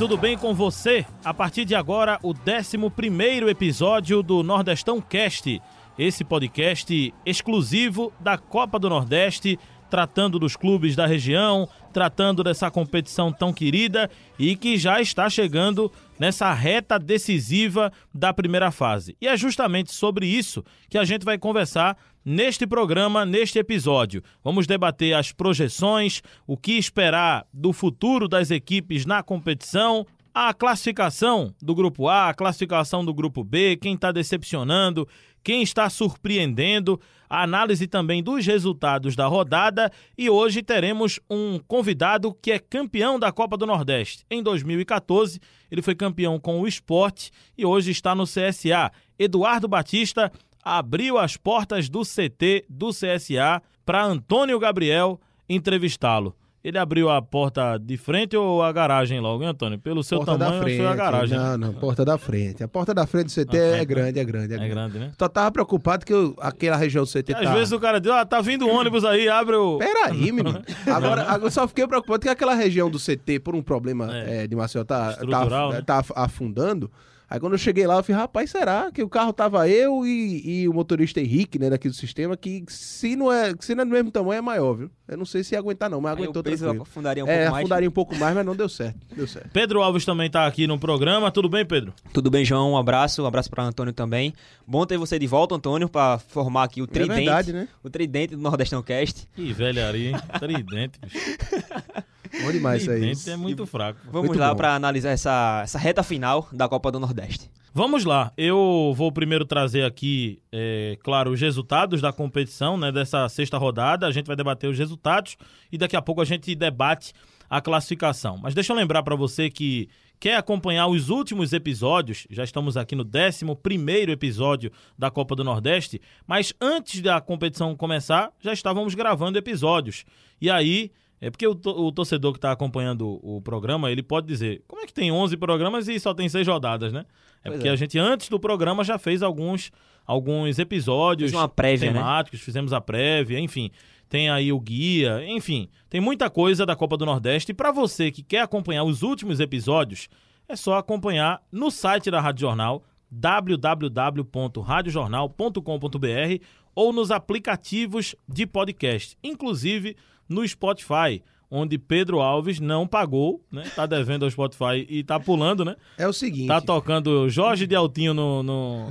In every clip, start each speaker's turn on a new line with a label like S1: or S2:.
S1: tudo bem com você? A partir de agora, o 11 episódio do Nordestão Cast, esse podcast exclusivo da Copa do Nordeste, tratando dos clubes da região, tratando dessa competição tão querida e que já está chegando nessa reta decisiva da primeira fase. E é justamente sobre isso que a gente vai conversar neste programa, neste episódio. Vamos debater as projeções, o que esperar do futuro das equipes na competição, a classificação do grupo A, a classificação do grupo B, quem está decepcionando, quem está surpreendendo, a análise também dos resultados da rodada e hoje teremos um convidado que é campeão da Copa do Nordeste. Em 2014, ele foi campeão com o esporte e hoje está no CSA. Eduardo Batista abriu as portas do CT do CSA para Antônio Gabriel entrevistá-lo. Ele abriu a porta de frente ou a garagem logo, hein, Antônio? Pelo seu
S2: porta
S1: tamanho,
S2: da frente.
S1: foi a garagem.
S2: Não, não, porta da frente. A porta da frente do CT é
S1: frente,
S2: grande, é grande, é
S1: É
S2: grande.
S1: grande, né?
S2: Só tava preocupado que eu- aquela região do CT
S1: Às
S2: tá...
S1: vezes o cara diz, ah, tá vindo ônibus aí, abre o...
S2: Peraí, menino. Agora, agora eu só fiquei preocupado que aquela região do CT, por um problema
S1: É.
S2: eh, de Maceió, tá, tá,
S1: né?
S2: tá af- afundando. Aí quando eu cheguei lá, eu falei, rapaz, será que o carro tava eu e, e o motorista Henrique, né, daqui do sistema, que se não é, se não é do mesmo tamanho, é maior, viu? Eu não sei se ia aguentar não, mas
S3: Aí
S2: aguentou tranquilo.
S3: afundaria um
S2: é,
S3: pouco mais.
S2: afundaria um pouco mais, mas não deu certo. Deu certo.
S1: Pedro Alves também tá aqui no programa. Tudo bem, Pedro?
S3: Tudo bem, João? Um abraço, um abraço para Antônio também. Bom ter você de volta, Antônio, para formar aqui o tridente,
S2: verdade, né?
S3: o tridente do Nordestão Cast.
S1: Que velharia, hein? Tridente, bicho.
S2: Bom demais isso aí.
S1: É muito fraco.
S3: Vamos
S2: Muito
S3: lá para analisar essa, essa reta final da Copa do Nordeste.
S1: Vamos lá, eu vou primeiro trazer aqui, é, claro, os resultados da competição, né, dessa sexta rodada. A gente vai debater os resultados e daqui a pouco a gente debate a classificação. Mas deixa eu lembrar para você que quer acompanhar os últimos episódios, já estamos aqui no 11 episódio da Copa do Nordeste, mas antes da competição começar, já estávamos gravando episódios. E aí, é porque o, to- o torcedor que está acompanhando o programa, ele pode dizer, como é que tem 11 programas e só tem 6 rodadas, né? É
S3: Pois
S1: porque
S3: é.
S1: a gente, antes do programa, já fez alguns, alguns episódios
S3: uma prévia, né?
S1: temáticos, fizemos a prévia, enfim. Tem aí o guia, enfim. Tem muita coisa da Copa do Nordeste. E para você que quer acompanhar os últimos episódios, é só acompanhar no site da Rádio Jornal, www.radiojornal.com.br ou nos aplicativos de podcast, inclusive no Spotify, onde Pedro Alves não pagou, né? Tá devendo ao Spotify e tá pulando, né?
S2: É o seguinte.
S1: Tá tocando Jorge de Altinho no, no,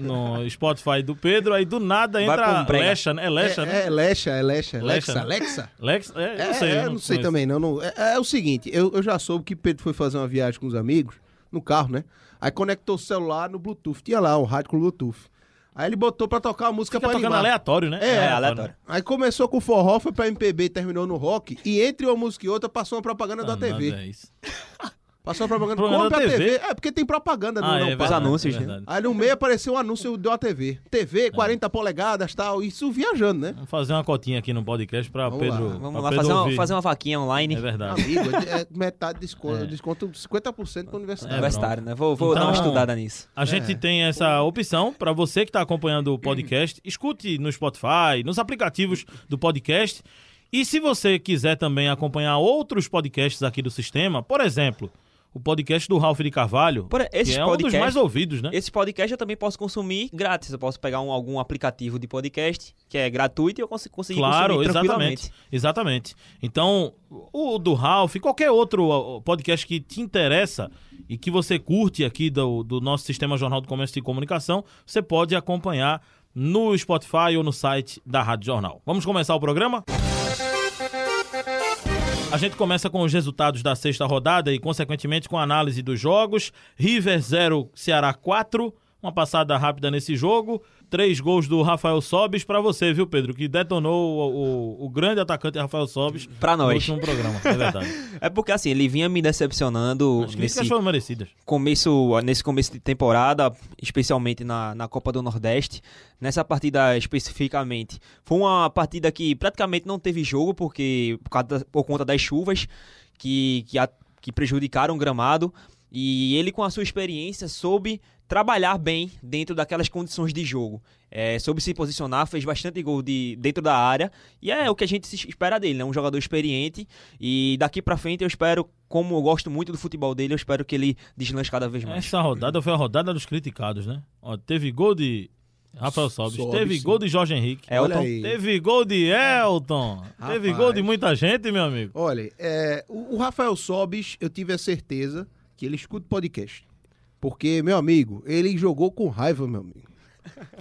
S1: no- no Spotify do Pedro, aí do nada entra. Lecha, né? É Lecha,
S2: é,
S1: né?
S2: é Lecha, é Lecha,
S1: Lecha,
S2: Lexa,
S1: né?
S2: Alexa.
S1: Lex, é, eu
S2: É,
S1: não sei.
S2: é,
S1: eu
S2: não sei
S1: conheço.
S2: também, não. não- é, é o seguinte, eu, eu já soube que Pedro foi fazer uma viagem com os amigos, no carro, né? Aí conectou o celular no Bluetooth. Tinha lá um rádio com Bluetooth. Aí ele botou pra tocar a música
S1: Fica
S2: pra
S1: tocando
S2: animar.
S1: aleatório, né?
S2: É,
S3: aleatório.
S2: Aí começou com forró, foi pra MPB, terminou no rock. E entre uma música e outra passou uma propaganda da
S1: Ah,
S2: TV.
S1: nada, é isso.
S2: Passou uma propaganda. Compre a
S1: TV?
S2: TV. É, porque tem propaganda no
S1: Ah,
S2: não
S1: é
S3: anúncios,
S1: é
S3: né?
S2: Aí no meio apareceu um anúncio da TV. TV, 40 polegadas tal. Isso viajando, né?
S1: Vamos fazer uma cotinha aqui no podcast pra
S2: Vamos lá.
S1: Pedro.
S3: Vamos
S1: pra
S3: lá
S1: Pedro
S3: fazer uma, fazer uma vaquinha online.
S1: É verdade.
S2: Amigo, é metade de desconto,
S1: É.
S2: desconto 50% pra universidade.
S3: Universitário, né? Vou, vou
S1: Então-
S3: dar uma estudada nisso.
S1: A gente
S2: É.
S1: tem essa opção para você que está acompanhando o podcast. Escute no Spotify, nos aplicativos do podcast. E se você quiser também acompanhar outros podcasts aqui do sistema, por exemplo, o podcast do Ralph de Carvalho,
S3: Por- esses
S1: que é um dos mais ouvidos, né?
S3: Esse podcast eu também posso consumir grátis. Eu posso pegar um- algum aplicativo de podcast que é gratuito e eu cons conseguir
S1: Claro,
S3: consumir tranquilamente.
S1: exatamente. Exatamente. Então, o do Ralph, qualquer outro podcast que te interessa e que você curte aqui do, do nosso Sistema Jornal do Comércio e Comunicação, você pode acompanhar no Spotify ou no site da Rádio Jornal. Vamos começar o programa? A gente começa com os resultados da sexta rodada e, consequentemente, com a análise dos jogos. River 0, Ceará 4. Uma passada rápida nesse jogo. Três gols do Rafael Sobis pra você, viu, Pedro? Que detonou o, o- o grande atacante Rafael Sobis no
S3: nós.
S1: último programa. É verdade.
S3: É porque assim, ele vinha me decepcionando
S1: As
S3: nesse
S1: foram merecidas.
S3: começo, nesse começo de temporada, especialmente na, na Copa do Nordeste. Nessa partida especificamente, foi uma partida que praticamente não teve jogo porque por, causa por conta das chuvas que, que, a- que prejudicaram o gramado. E ele, com a sua experiência, soube trabalhar bem dentro daquelas condições de jogo. É, soube se posicionar, fez bastante gol de, dentro da área. E é o que a gente espera dele, né? Um jogador experiente. E daqui pra frente eu espero, como eu gosto muito do futebol dele, eu espero que ele deslanche cada vez mais.
S1: Essa rodada foi a rodada dos criticados, né? Ó, teve gol de Rafael Sobis,
S2: Sobis,
S1: teve
S2: sim.
S1: gol de Jorge Henrique,
S3: Elton.
S2: Olha aí.
S1: teve gol de Elton, teve
S2: Rapaz.
S1: gol de muita gente, meu amigo.
S2: Olha, é, o, o Rafael Sobis, eu tive a certeza que ele escuta o podcast. Porque, meu amigo, ele jogou com raiva, meu amigo.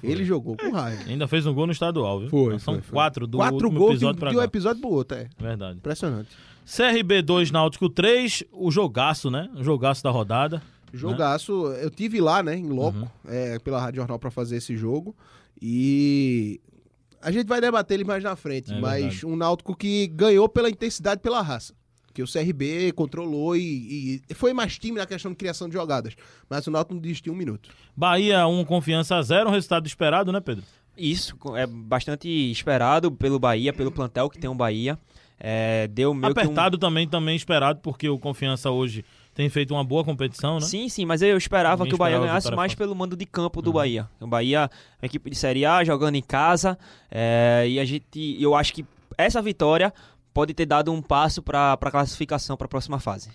S2: Ele jogou com raiva.
S1: Ainda fez um gol no estadual, viu?
S2: Foi,
S1: São
S2: foi, foi.
S1: quatro do
S2: Quatro gols de, um-
S1: episódio pra
S2: de um episódio pro outro, é.
S1: Verdade.
S2: Impressionante.
S1: CRB 2, Náutico 3, o jogaço, né? O jogaço da rodada.
S2: Jogaço, eu tive lá, né, em loco,
S1: Uhum.
S2: é, pela Rádio Jornal pra fazer esse jogo. E a gente vai debater ele mais na frente,
S1: É
S2: mas
S1: verdade.
S2: um Náutico que ganhou pela intensidade, pela raça. Que o CRB controlou e, e foi mais time na questão de criação de jogadas. Mas o Náutico não desistiu um minuto.
S1: Bahia 1, Confiança 0, um resultado esperado, né, Pedro?
S3: Isso é bastante esperado pelo Bahia, pelo plantel que tem o Bahia. É, deu meio que um-
S1: Apertado também, também esperado, porque o Confiança hoje tem feito uma boa competição, né?
S3: Sim, sim, mas eu esperava
S1: Ninguém
S3: que o Bahia ganhasse mais pelo mando de campo do Bahia. O Bahia, uma equipe de Série A, jogando em casa, é, e a gente, eu acho que essa vitória pode ter dado um passo para a classificação para a próxima fase.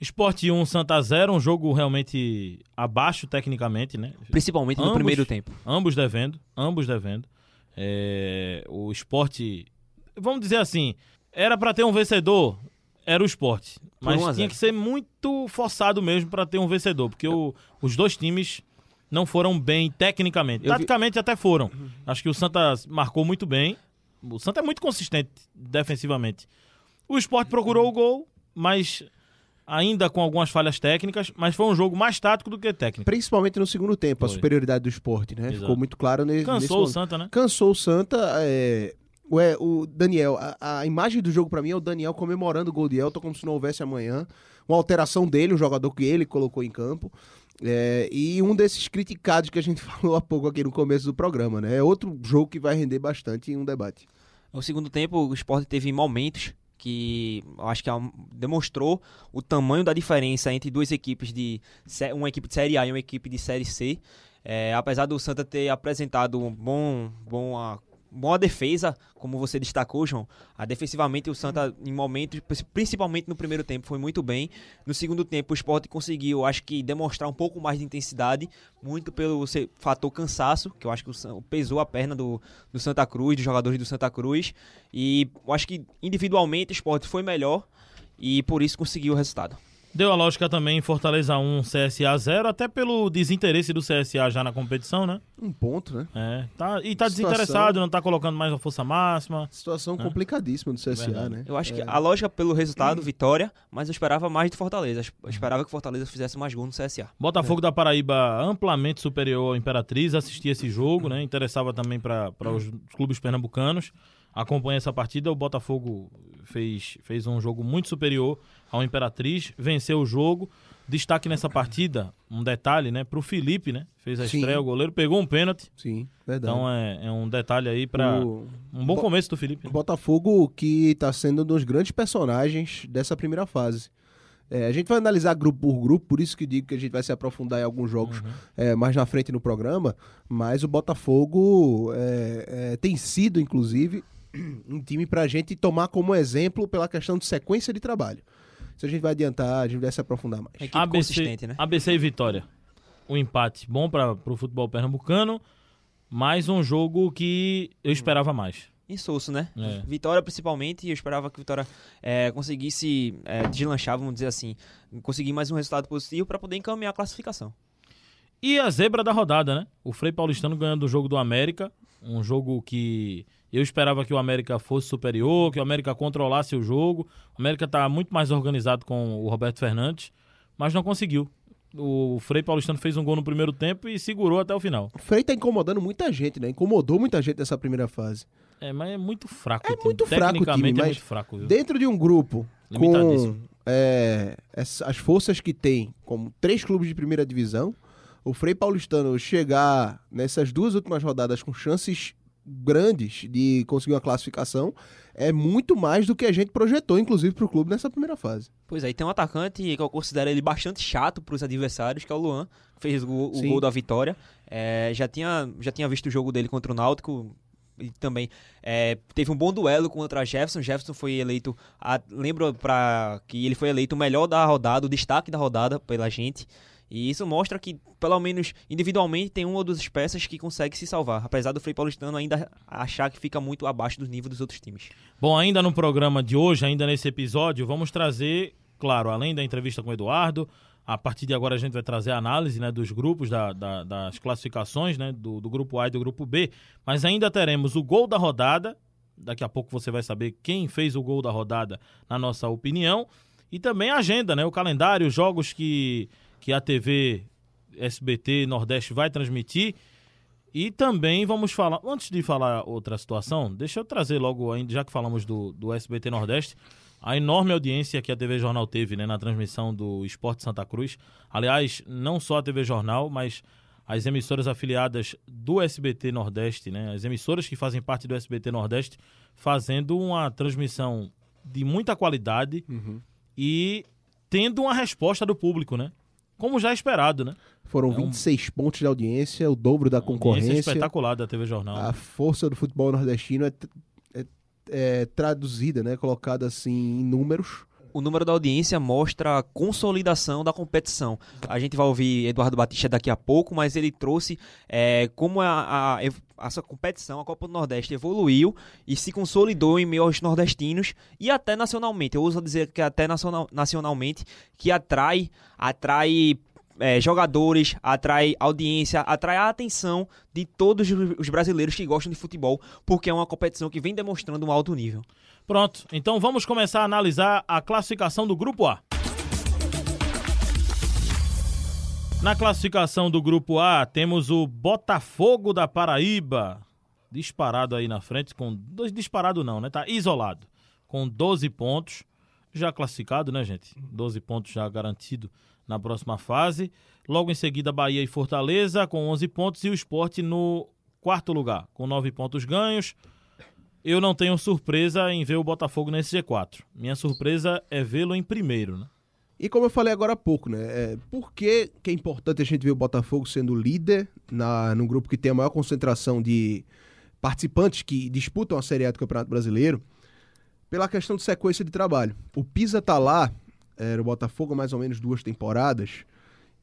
S1: Esporte 1, Santa 0, um jogo realmente abaixo tecnicamente, né?
S3: Principalmente no
S1: Ambos-
S3: primeiro tempo.
S1: Ambos devendo, ambos devendo. É, o esporte, vamos dizer assim, era pra ter um vencedor, era o esporte.
S3: Por
S1: Mas
S3: 1 a
S1: tinha
S3: 0.
S1: que ser muito forçado mesmo pra ter um vencedor, porque o- os dois times não foram bem tecnicamente.
S3: Eu vi-
S1: Taticamente até foram. Acho que o Santa marcou muito bem. O Santa é muito consistente defensivamente. O esporte procurou o gol, mas ainda com algumas falhas técnicas, mas foi um jogo mais tático do que técnico.
S2: Principalmente no segundo tempo, a
S1: Foi.
S2: superioridade do esporte, né?
S1: Exato.
S2: Ficou muito claro nesse, nesse
S1: Cansou o. Santa, né?
S2: Cansou o Santa. É... Ué, o Daniel, a, a imagem do jogo pra mim é o Daniel comemorando o gol de Elton como se não houvesse amanhã. Uma alteração dele, um jogador que ele colocou em campo. É, e um desses criticados que a gente falou há pouco aqui no começo do programa, né? É outro jogo que vai render bastante em um debate.
S3: No segundo tempo, o esporte teve momentos que acho que é demonstrou o tamanho da diferença entre duas equipes de uma equipe de Série A e uma equipe de Série C. É, apesar do Santa ter apresentado um bom, bom, boa defesa, como você destacou, João, a defensivamente o Santa, em momentos, principalmente no primeiro tempo, foi muito bem. No segundo tempo, o Sport conseguiu, acho que, demonstrar um pouco mais de intensidade, muito pelo fator cansaço, que eu acho que o pesou a perna do, do Santa Cruz, dos jogadores do Santa Cruz. E eu acho que, individualmente, o Sport foi melhor e por isso conseguiu o resultado.
S1: Deu a lógica também em Fortaleza 1, CSA 0, até pelo desinteresse do CSA já na competição, né?
S2: Um ponto, né?
S1: É, tá, e tá
S2: Situação-
S1: desinteressado, não tá colocando mais a força máxima.
S2: Situação
S1: É.
S2: complicadíssima do CSA,
S1: Verdade.
S2: né?
S3: Eu acho que
S2: É.
S3: a lógica pelo resultado, vitória, mas eu esperava mais do Fortaleza. Eu esperava que Fortaleza fizesse mais gol no CSA.
S1: Botafogo da Paraíba amplamente superior ao Imperatriz, assistia esse jogo, né? Interessava também para os clubes pernambucanos. Acompanha essa partida, o Botafogo fez, fez um jogo muito superior ao Imperatriz, venceu o jogo. Destaque nessa partida, um detalhe, né? Pro Felipe, né? Fez a
S2: Sim.
S1: estreia, o goleiro pegou um pênalti.
S2: Sim, verdade.
S1: Então é, é um detalhe aí para
S2: O-
S1: um bom
S2: Bo-
S1: começo do Felipe.
S2: O Botafogo que tá sendo um dos grandes personagens dessa primeira fase. É, a gente vai analisar grupo por grupo, por isso que digo que a gente vai se aprofundar em alguns jogos
S1: Uhum.
S2: é, mais na frente no programa. Mas o Botafogo é, é, tem sido, inclusive, um time pra gente tomar como exemplo pela questão de sequência de trabalho. Se a gente vai adiantar, a gente vai se aprofundar mais.
S3: Equipe
S1: ABC,
S3: consistente, né?
S1: ABC e Vitória. O empate bom para o futebol pernambucano, mais um jogo que eu esperava mais.
S3: Insosso, né?
S1: É.
S3: Vitória principalmente, e eu esperava que a Vitória é, conseguisse é, deslanchar, vamos dizer assim, conseguir mais um resultado positivo para poder encaminhar a classificação.
S1: E a zebra da rodada, né? O Frei Paulistano ganhando o jogo do América, um jogo que eu esperava que o América fosse superior, que o América controlasse o jogo. O América tá muito mais organizado com o Roberto Fernandes, mas não conseguiu. O Frei Paulistano fez um gol no primeiro tempo e segurou até o final.
S2: O Frei tá incomodando muita gente, né? Incomodou muita gente nessa primeira fase.
S1: É, mas é muito fraco.
S2: É muito fraco o time,
S1: é
S2: mas
S1: muito fraco, viu?
S2: Dentro de um grupo com é, as forças que tem, como três clubes de primeira divisão, o Frei Paulistano chegar nessas duas últimas rodadas com chances grandes de conseguir uma classificação, é muito mais do que a gente projetou, inclusive, para o clube nessa primeira fase.
S3: Pois é, e tem um atacante que eu considero ele bastante chato para os adversários, que é o Luan, que fez o, o gol da vitória. É, já, tinha, já tinha visto o jogo dele contra o Náutico, e também é, teve um bom duelo contra Jefferson. Jefferson foi eleito, a, lembro para que ele foi eleito o melhor da rodada, o destaque da rodada pela gente. E isso mostra que, pelo menos individualmente, tem uma ou duas peças que consegue se salvar, apesar do Frei Paulistano ainda achar que fica muito abaixo do nível dos outros times.
S1: Bom, ainda no programa de hoje, ainda nesse episódio, vamos trazer, claro, além da entrevista com o Eduardo, a partir de agora a gente vai trazer a análise né, dos grupos, da, da, das classificações né, do, do grupo A e do grupo B, mas ainda teremos o gol da rodada. Daqui a pouco você vai saber quem fez o gol da rodada, na nossa opinião. E também a agenda, né? O calendário, os jogos que, que a TV SBT Nordeste vai transmitir. E também vamos falar, antes de falar outra situação, deixa eu trazer logo, já que falamos do, do SBT Nordeste, a enorme audiência que a TV Jornal teve né, na transmissão do Esporte Santa Cruz. Aliás, não só a TV Jornal, mas as emissoras afiliadas do SBT Nordeste, né, as emissoras que fazem parte do SBT Nordeste, fazendo uma transmissão de muita qualidade uhum. e tendo uma resposta do público, né? Como já esperado, né?
S2: Foram é 26 um... pontos de audiência, o dobro da concorrência.
S1: espetacular da TV Jornal.
S2: A força do futebol nordestino é é, traduzida, né, colocada assim em números.
S3: O número da audiência mostra a consolidação da competição. A gente vai ouvir Eduardo Batista daqui a pouco, mas ele trouxe é, como a, a, essa competição, a Copa do Nordeste, evoluiu e se consolidou em meio aos nordestinos e até nacionalmente. Eu uso dizer que até nacional, nacionalmente, que atrai, atrai é, jogadores, atrai audiência, atrai a atenção de todos os brasileiros que gostam de futebol, porque é uma competição que vem demonstrando um alto nível.
S1: Pronto, então vamos começar a analisar a classificação do Grupo A. Na classificação do Grupo A, temos o Botafogo da Paraíba, disparado aí na frente, com. Disparado não, né? Tá isolado, com 12 pontos. Já classificado, né, gente? 12 pontos já garantido na próxima fase. Logo em seguida, Bahia e Fortaleza com 11 pontos e o esporte no quarto lugar, com 9 pontos ganhos. Eu não tenho surpresa em ver o Botafogo nesse G4. Minha surpresa é vê-lo em primeiro, né?
S2: E como eu falei agora há pouco, né? É, por que, que é importante a gente ver o Botafogo sendo líder na, num grupo que tem a maior concentração de participantes que disputam a Série A do Campeonato Brasileiro? Pela questão de sequência de trabalho. O Pisa tá lá era o Botafogo mais ou menos duas temporadas.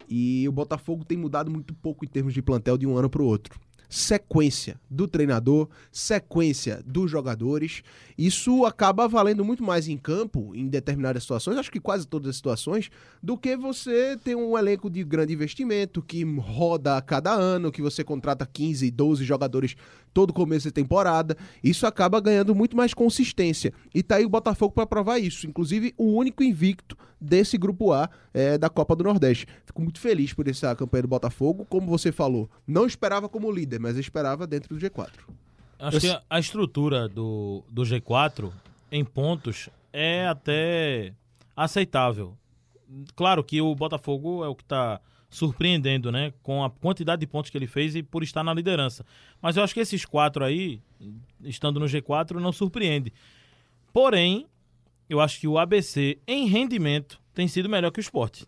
S2: E o Botafogo tem mudado muito pouco em termos de plantel de um ano para o outro sequência do treinador, sequência dos jogadores. Isso acaba valendo muito mais em campo, em determinadas situações, acho que quase todas as situações, do que você ter um elenco de grande investimento que roda a cada ano, que você contrata 15, 12 jogadores todo começo de temporada. Isso acaba ganhando muito mais consistência. E tá aí o Botafogo para provar isso. Inclusive, o único invicto desse grupo A é, da Copa do Nordeste. Fico muito feliz por essa campanha do Botafogo. Como você falou, não esperava como líder, mas esperava dentro do G4.
S1: Acho Eu... que a estrutura do, do G4 em pontos é até aceitável. Claro que o Botafogo é o que está surpreendendo, né? Com a quantidade de pontos que ele fez e por estar na liderança. Mas eu acho que esses quatro aí, estando no G4, não surpreende. Porém, eu acho que o ABC, em rendimento, tem sido melhor que o esporte.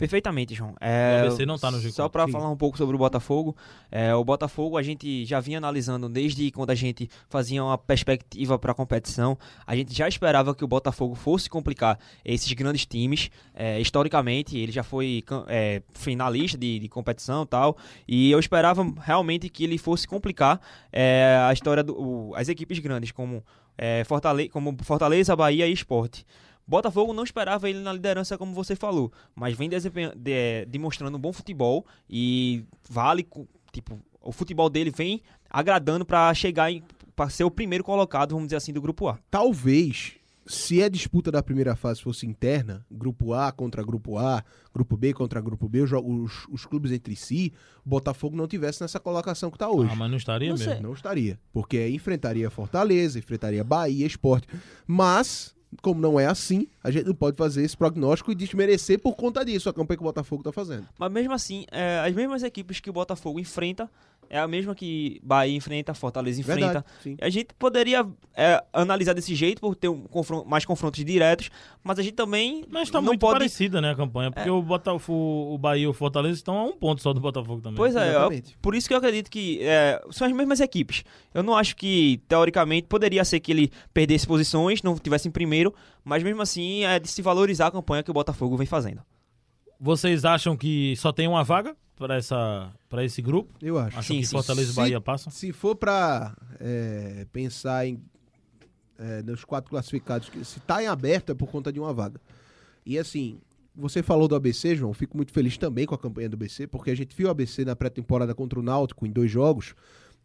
S3: Perfeitamente, João. É,
S1: o ABC não está no G4.
S3: Só para falar um pouco sobre o Botafogo, é, o Botafogo a gente já vinha analisando desde quando a gente fazia uma perspectiva para a competição. A gente já esperava que o Botafogo fosse complicar esses grandes times. É, historicamente, ele já foi é, finalista de, de competição e tal. E eu esperava realmente que ele fosse complicar é, a história das equipes grandes, como, é, Fortaleza, como Fortaleza, Bahia e Esporte. Botafogo não esperava ele na liderança, como você falou, mas vem de, demonstrando um bom futebol e vale, tipo, o futebol dele vem agradando para chegar para ser o primeiro colocado, vamos dizer assim, do grupo A.
S2: Talvez, se a disputa da primeira fase fosse interna, grupo A contra grupo A, grupo B contra grupo B, os, os, os clubes entre si, o Botafogo não tivesse nessa colocação que está hoje.
S1: Ah, mas não estaria
S2: não
S1: mesmo.
S2: Sei. Não estaria, porque enfrentaria Fortaleza, enfrentaria Bahia, Esporte, mas como não é assim, a gente não pode fazer esse prognóstico e desmerecer por conta disso a campanha que o Botafogo está fazendo.
S3: Mas mesmo assim, é, as mesmas equipes que o Botafogo enfrenta é a mesma que Bahia enfrenta, Fortaleza enfrenta.
S2: Verdade.
S3: A gente poderia é, analisar desse jeito por ter um confron- mais confrontos diretos, mas a gente também
S1: Mas tá
S3: não
S1: muito
S3: pode.
S1: parecida, né, a campanha. Porque o, Botafogo, o Bahia e o Fortaleza estão a um ponto só do Botafogo também.
S3: Pois é, eu- por isso que eu acredito que é, são as mesmas equipes. Eu não acho que, teoricamente, poderia ser que ele perdesse posições, não tivesse em primeiro, mas mesmo assim é de se valorizar a campanha que o Botafogo vem fazendo.
S1: Vocês acham que só tem uma vaga para essa para esse grupo?
S2: Eu acho.
S1: Acham
S3: Sim,
S1: que
S3: sim.
S1: Fortaleza e Bahia passam?
S2: Se for pra é, pensar em é, nos quatro classificados, que se tá em aberto é por conta de uma vaga. E assim, você falou do ABC, João, fico muito feliz também com a campanha do ABC, porque a gente viu o ABC na pré-temporada contra o Náutico em dois jogos,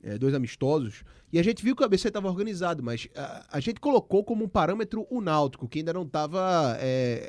S2: é, dois amistosos, e a gente viu que o ABC estava organizado, mas a, a gente colocou como um parâmetro o Náutico, que ainda não estava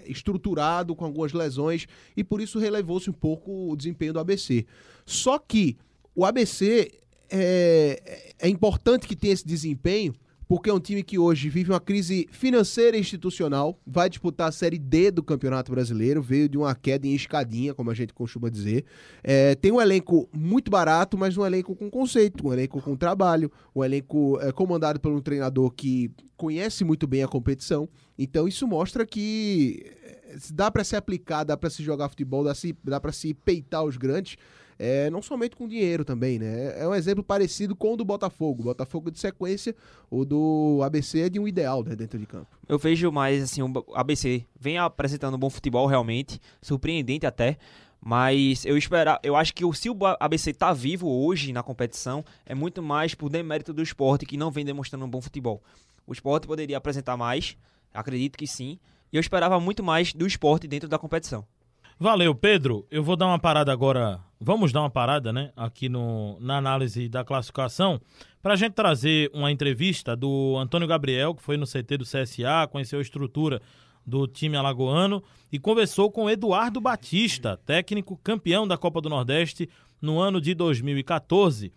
S2: estruturado com algumas lesões, e por isso relevou-se um pouco o desempenho do ABC. Só que o ABC é, é importante que tenha esse desempenho, porque é um time que hoje vive uma crise financeira e institucional, vai disputar a Série D do Campeonato Brasileiro, veio de uma queda em escadinha, como a gente costuma dizer. É, tem um elenco muito barato, mas um elenco com conceito, um elenco com trabalho, um elenco é, comandado por um treinador que conhece muito bem a competição. Então isso mostra que é, dá para se aplicar, dá para se jogar futebol, dá, dá para se peitar os grandes. É, não somente com dinheiro também, né? É um exemplo parecido com o do Botafogo. O Botafogo de sequência, o do ABC é de um ideal né, dentro de campo.
S3: Eu vejo mais assim, o ABC vem apresentando um bom futebol realmente, surpreendente até. Mas eu esperar, eu acho que o- se o ABC tá vivo hoje na competição, é muito mais por demérito do esporte que não vem demonstrando um bom futebol. O esporte poderia apresentar mais, acredito que sim. E eu esperava muito mais do esporte dentro da competição.
S1: Valeu, Pedro. Eu vou dar uma parada agora. Vamos dar uma parada, né? Aqui no, na análise da classificação. Para a gente trazer uma entrevista do Antônio Gabriel, que foi no CT do CSA, conheceu a estrutura do time alagoano e conversou com Eduardo Batista, técnico campeão da Copa do Nordeste no ano de 2014.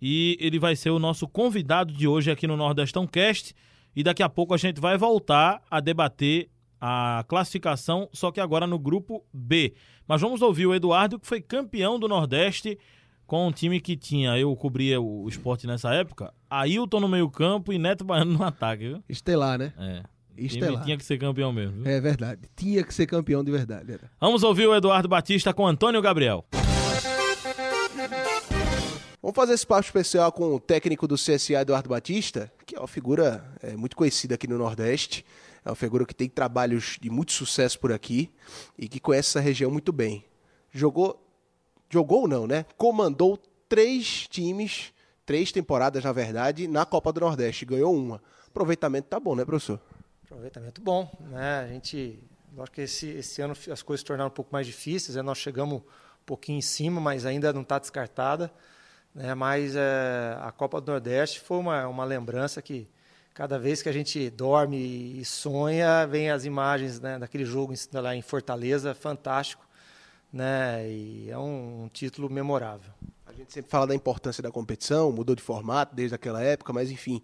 S1: E ele vai ser o nosso convidado de hoje aqui no Nordestão Cast. E daqui a pouco a gente vai voltar a debater a classificação, só que agora no grupo B. Mas vamos ouvir o Eduardo, que foi campeão do Nordeste com um time que tinha, eu cobria o esporte nessa época, Ailton no meio-campo e Neto Baiano no ataque, viu?
S2: Estelar, né?
S1: É.
S2: Estelar.
S1: tinha que ser campeão mesmo. viu?
S2: É verdade. Tinha que ser campeão de verdade. Era.
S1: Vamos ouvir o Eduardo Batista com Antônio Gabriel.
S2: Vamos fazer esse papo especial com o técnico do CSA, Eduardo Batista, que é uma figura é, muito conhecida aqui no Nordeste. É uma figura que tem trabalhos de muito sucesso por aqui e que conhece essa região muito bem. Jogou, jogou não, né? Comandou três times, três temporadas, na verdade, na Copa do Nordeste. Ganhou uma. Aproveitamento tá bom, né, professor?
S4: Aproveitamento bom, né? A gente, lógico que esse, esse ano as coisas se tornaram um pouco mais difíceis, né? nós chegamos um pouquinho em cima, mas ainda não está descartada, né? Mas é, a Copa do Nordeste foi uma, uma lembrança que cada vez que a gente dorme e sonha, vem as imagens né, daquele jogo em- lá em Fortaleza, fantástico, né? E é um, um título memorável.
S2: A gente sempre fala da importância da competição, mudou de formato desde aquela época, mas enfim,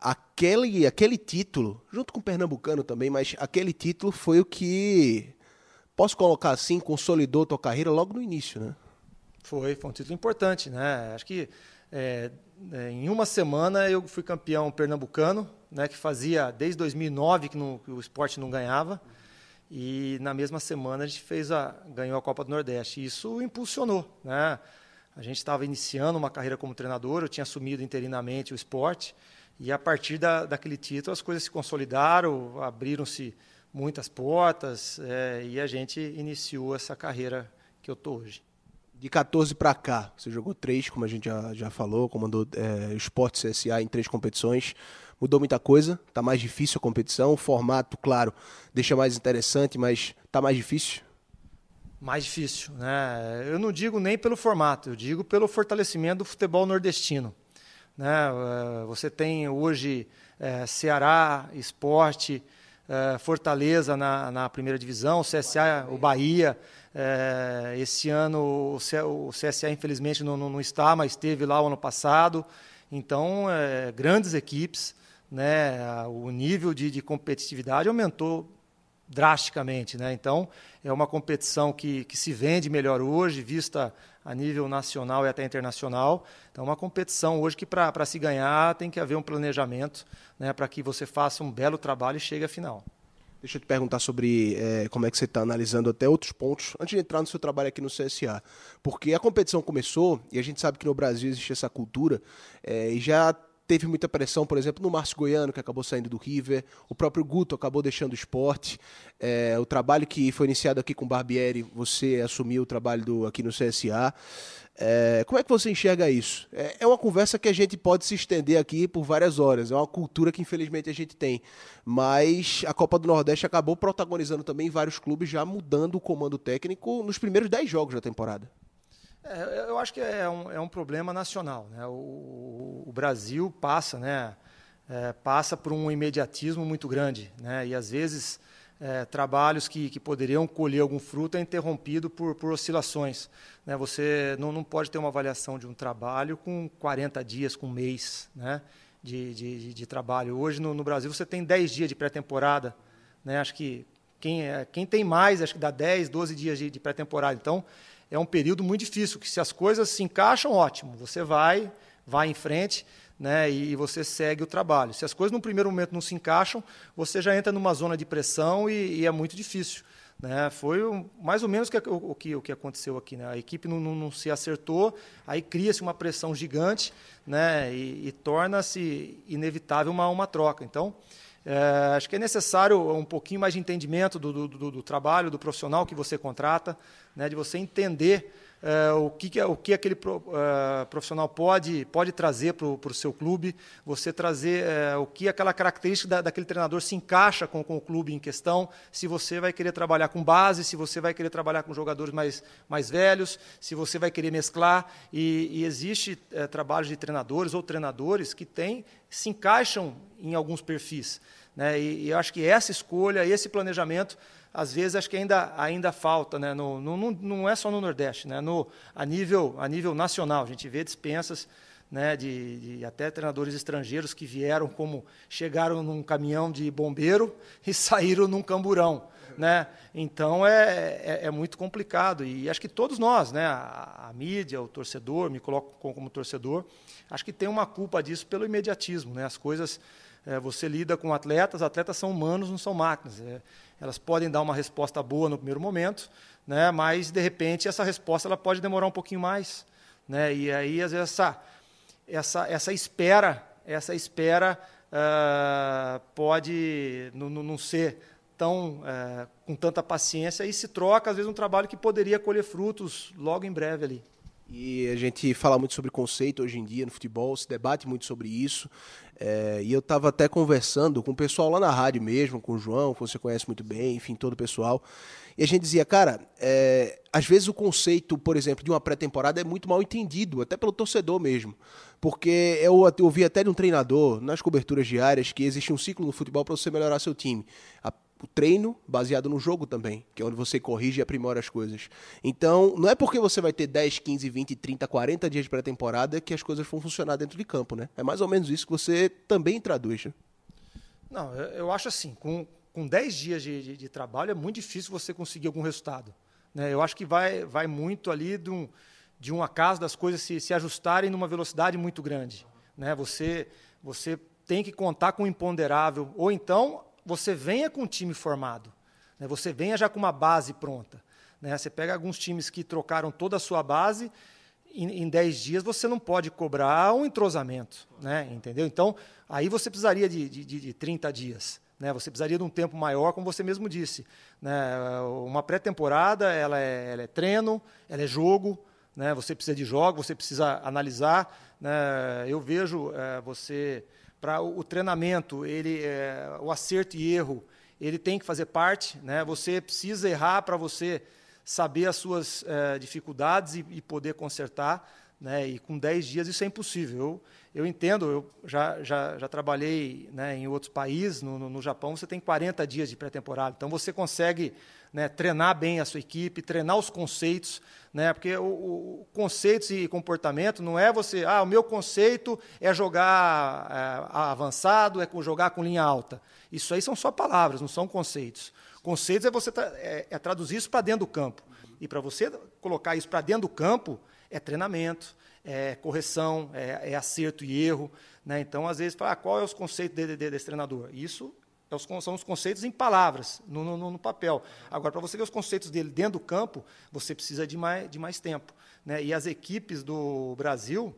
S2: aquele, aquele título, junto com o Pernambucano também, mas aquele título foi o que, posso colocar assim, consolidou tua carreira logo no início, né?
S4: Foi, foi um título importante, né? Acho que é, em uma semana eu fui campeão pernambucano, né? Que fazia desde 2009 que, não- que o esporte não ganhava e na mesma semana a gente fez a ganhou a Copa do Nordeste. Isso impulsionou, né? A gente estava iniciando uma carreira como treinador, eu tinha assumido interinamente o esporte e a partir da, daquele título as coisas se consolidaram, abriram-se muitas portas é, e a gente iniciou essa carreira que eu tô hoje.
S2: De 14 pra cá, você jogou três, como a gente já, já falou, comandou é, o Sport CSA em três competições. Mudou muita coisa, tá mais difícil a competição. O formato, claro, deixa mais interessante, mas tá mais difícil.
S4: Mais difícil, né? Eu não digo nem pelo formato, eu digo pelo fortalecimento do futebol nordestino. Né? Eh, Você tem hoje eh, Ceará, Esporte, eh, Fortaleza na, na primeira divisão, o CSA, o Bahia. Eh, Esse ano o CSA infelizmente não, não, está, mas esteve lá o ano passado. Então, eh, grandes equipes, né? o nível de, de competitividade aumentou drasticamente. Né? Então, é uma competição que, que se vende melhor hoje, vista a nível nacional e até internacional. Então, é uma competição hoje que, para se ganhar, tem que haver um planejamento né, para que você faça um belo trabalho e chegue à final.
S2: Deixa eu te perguntar sobre é, como é que você está analisando até outros pontos, antes de entrar no seu trabalho aqui no CSA. Porque a competição começou, e a gente sabe que no Brasil existe essa cultura, é, e já teve muita pressão, por exemplo, no Márcio Goiano, que acabou saindo do River, o próprio Guto acabou deixando o esporte, é, o trabalho que foi iniciado aqui com o Barbieri, você assumiu o trabalho do, aqui no CSA. É, como é que você enxerga isso? É, é, uma conversa que a gente pode se estender aqui por várias horas. É uma cultura que infelizmente a gente tem. Mas a Copa do Nordeste acabou protagonizando também vários clubes já mudando o comando técnico nos primeiros 10 jogos da temporada.
S4: É, eu acho que é um, é um problema nacional. Né? O, o, Brasil passa, né? É, passa por um imediatismo muito grande. Né? E às vezes é, trabalhos que, que poderiam colher algum fruto é interrompido por, por oscilações. Né? Você não, não pode ter uma avaliação de um trabalho com 40 dias, com um mês né? de, de, de trabalho. Hoje, no, no, Brasil, você tem 10 dias de pré-temporada. Né? Acho que quem, é, quem tem mais, acho que dá 10, 12 dias de, de pré-temporada. Então, é um período muito difícil, que se as coisas se encaixam, ótimo. Você vai, vai em frente né, e você segue o trabalho. Se as coisas no primeiro momento não se encaixam, você já entra numa zona de pressão e, e é muito difícil. Né? Foi mais ou menos o, o, que, o que aconteceu aqui. Né? A equipe não, não, não se acertou, aí cria-se uma pressão gigante né? e, e torna-se inevitável uma, uma troca. Então, é, acho que é necessário um pouquinho mais de entendimento do, do, do, do trabalho, do profissional que você contrata, né? de você entender o, que, o que aquele uh, profissional pode, pode trazer para o seu clube, você trazer o que aquela característica da, daquele treinador se encaixa com, com o clube em questão, se você vai querer trabalhar com base, se você vai querer trabalhar com jogadores mais, mais velhos, se você vai querer mesclar. E, e existe trabalhos de treinadores ou treinadores que têm, se encaixam em alguns perfis. Né? E, e acho que essa escolha, esse planejamento às vezes acho que ainda, ainda falta, né? no, no, não é só no Nordeste, né? no, a, nível, a nível nacional. A gente vê dispensas né? de, de até treinadores estrangeiros que vieram como chegaram num caminhão de bombeiro e saíram num camburão. Né? Então é, é, é, muito complicado e acho que todos nós, né, a, a, mídia, o torcedor, me coloco como, como torcedor, acho que tem uma culpa disso pelo imediatismo, né? As coisas é, você lida com atletas, atletas são humanos, não são máquinas. É, elas podem dar uma resposta boa no primeiro momento, né, mas de repente essa resposta ela pode demorar um pouquinho mais, né, e aí às vezes essa essa essa espera essa espera uh, pode não, ser tão uh, com tanta paciência e se troca às vezes um trabalho que poderia colher frutos logo em breve ali.
S2: E a gente fala muito sobre conceito hoje em dia no futebol, se debate muito sobre isso. É, e eu estava até conversando com o pessoal lá na rádio mesmo, com o João, que você conhece muito bem, enfim, todo o pessoal. E a gente dizia, cara, é, às vezes o conceito, por exemplo, de uma pré-temporada é muito mal entendido, até pelo torcedor mesmo. Porque eu ouvi até de um treinador, nas coberturas diárias, que existe um ciclo no futebol para você melhorar seu time. A o treino baseado no jogo também, que é onde você corrige e aprimora as coisas. Então, não é porque você vai ter 10, 15, 20, 30, 40 dias de pré-temporada que as coisas vão funcionar dentro de campo, né? É mais ou menos isso que você também traduz. Né?
S4: Não, eu acho assim, com, com 10 dias de, de, de trabalho é muito difícil você conseguir algum resultado. Né? Eu acho que vai, vai muito ali de um, de um acaso das coisas se, se ajustarem numa velocidade muito grande. Né? Você, você tem que contar com o imponderável, ou então você venha com um time formado, né? você venha já com uma base pronta. Né? Você pega alguns times que trocaram toda a sua base, em, em 10 dias você não pode cobrar um entrosamento, né? entendeu? Então, aí você precisaria de, de, de 30 dias. Né? Você precisaria de um tempo maior, como você mesmo disse. Né? Uma pré-temporada, ela é, ela é treino, ela é jogo, né? você precisa de jogo, você precisa analisar. Né? Eu vejo é, você para o treinamento, ele, é, o acerto e erro, ele tem que fazer parte. Né? Você precisa errar para você saber as suas é, dificuldades e, e, poder consertar. Né? E com 10 dias isso é impossível. Eu, eu entendo, eu já, já, já trabalhei né, em outros países, no, no, no Japão você tem 40 dias de pré-temporada. Então você consegue né, treinar bem a sua equipe, treinar os conceitos, né, porque o, o, conceitos e comportamento não é você, ah, o meu conceito é jogar é, avançado, é jogar com linha alta. Isso aí são só palavras, não são conceitos. Conceitos é você tra é, é traduzir isso para dentro do campo. E para você colocar isso para dentro do campo, é treinamento, é correção, é, é acerto e erro. Né? Então, às vezes, fala, ah, qual é os conceitos de, de, desse treinador? Isso é são os conceitos em palavras, no, no, no papel. Agora, para você ver os conceitos dele dentro do campo, você precisa de mais, de mais tempo. Né? E as equipes do Brasil,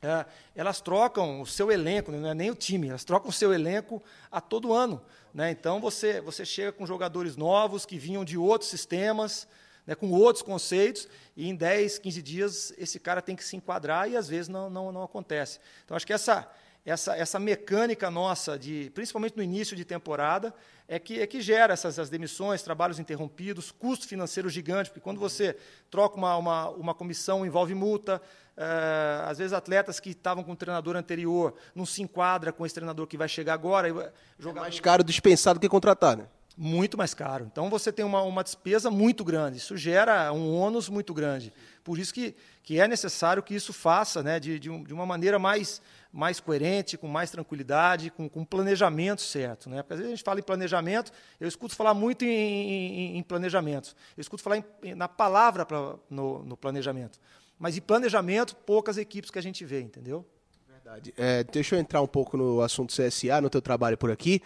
S4: é, elas trocam o seu elenco, não é nem o time, elas trocam o seu elenco a todo ano. Né? Então, você, você chega com jogadores novos que vinham de outros sistemas, né, com outros conceitos, e em 10, 15 dias esse cara tem que se enquadrar e às vezes não, não, não acontece. Então, acho que essa, essa, essa mecânica nossa, de, principalmente no início de temporada, é que, é que gera essas as demissões, trabalhos interrompidos, custo financeiro gigante, porque quando você troca uma, uma, uma comissão, envolve multa, é, às vezes atletas que estavam com o treinador anterior não se enquadra com esse treinador que vai chegar agora.
S2: Jogar... É mais caro dispensar do que contratar, né?
S4: Muito mais caro. Então você tem uma, uma despesa muito grande. Isso gera um ônus muito grande. Por isso que, que é necessário que isso faça né, de, de, um, de uma maneira mais, mais coerente, com mais tranquilidade, com, com planejamento certo. Né? Porque às vezes a gente fala em planejamento, eu escuto falar muito em, em, em planejamento. Eu escuto falar em, na palavra pra, no, no planejamento. Mas em planejamento, poucas equipes que a gente vê, entendeu?
S2: Verdade. É, deixa eu entrar um pouco no assunto CSA, no teu trabalho por aqui.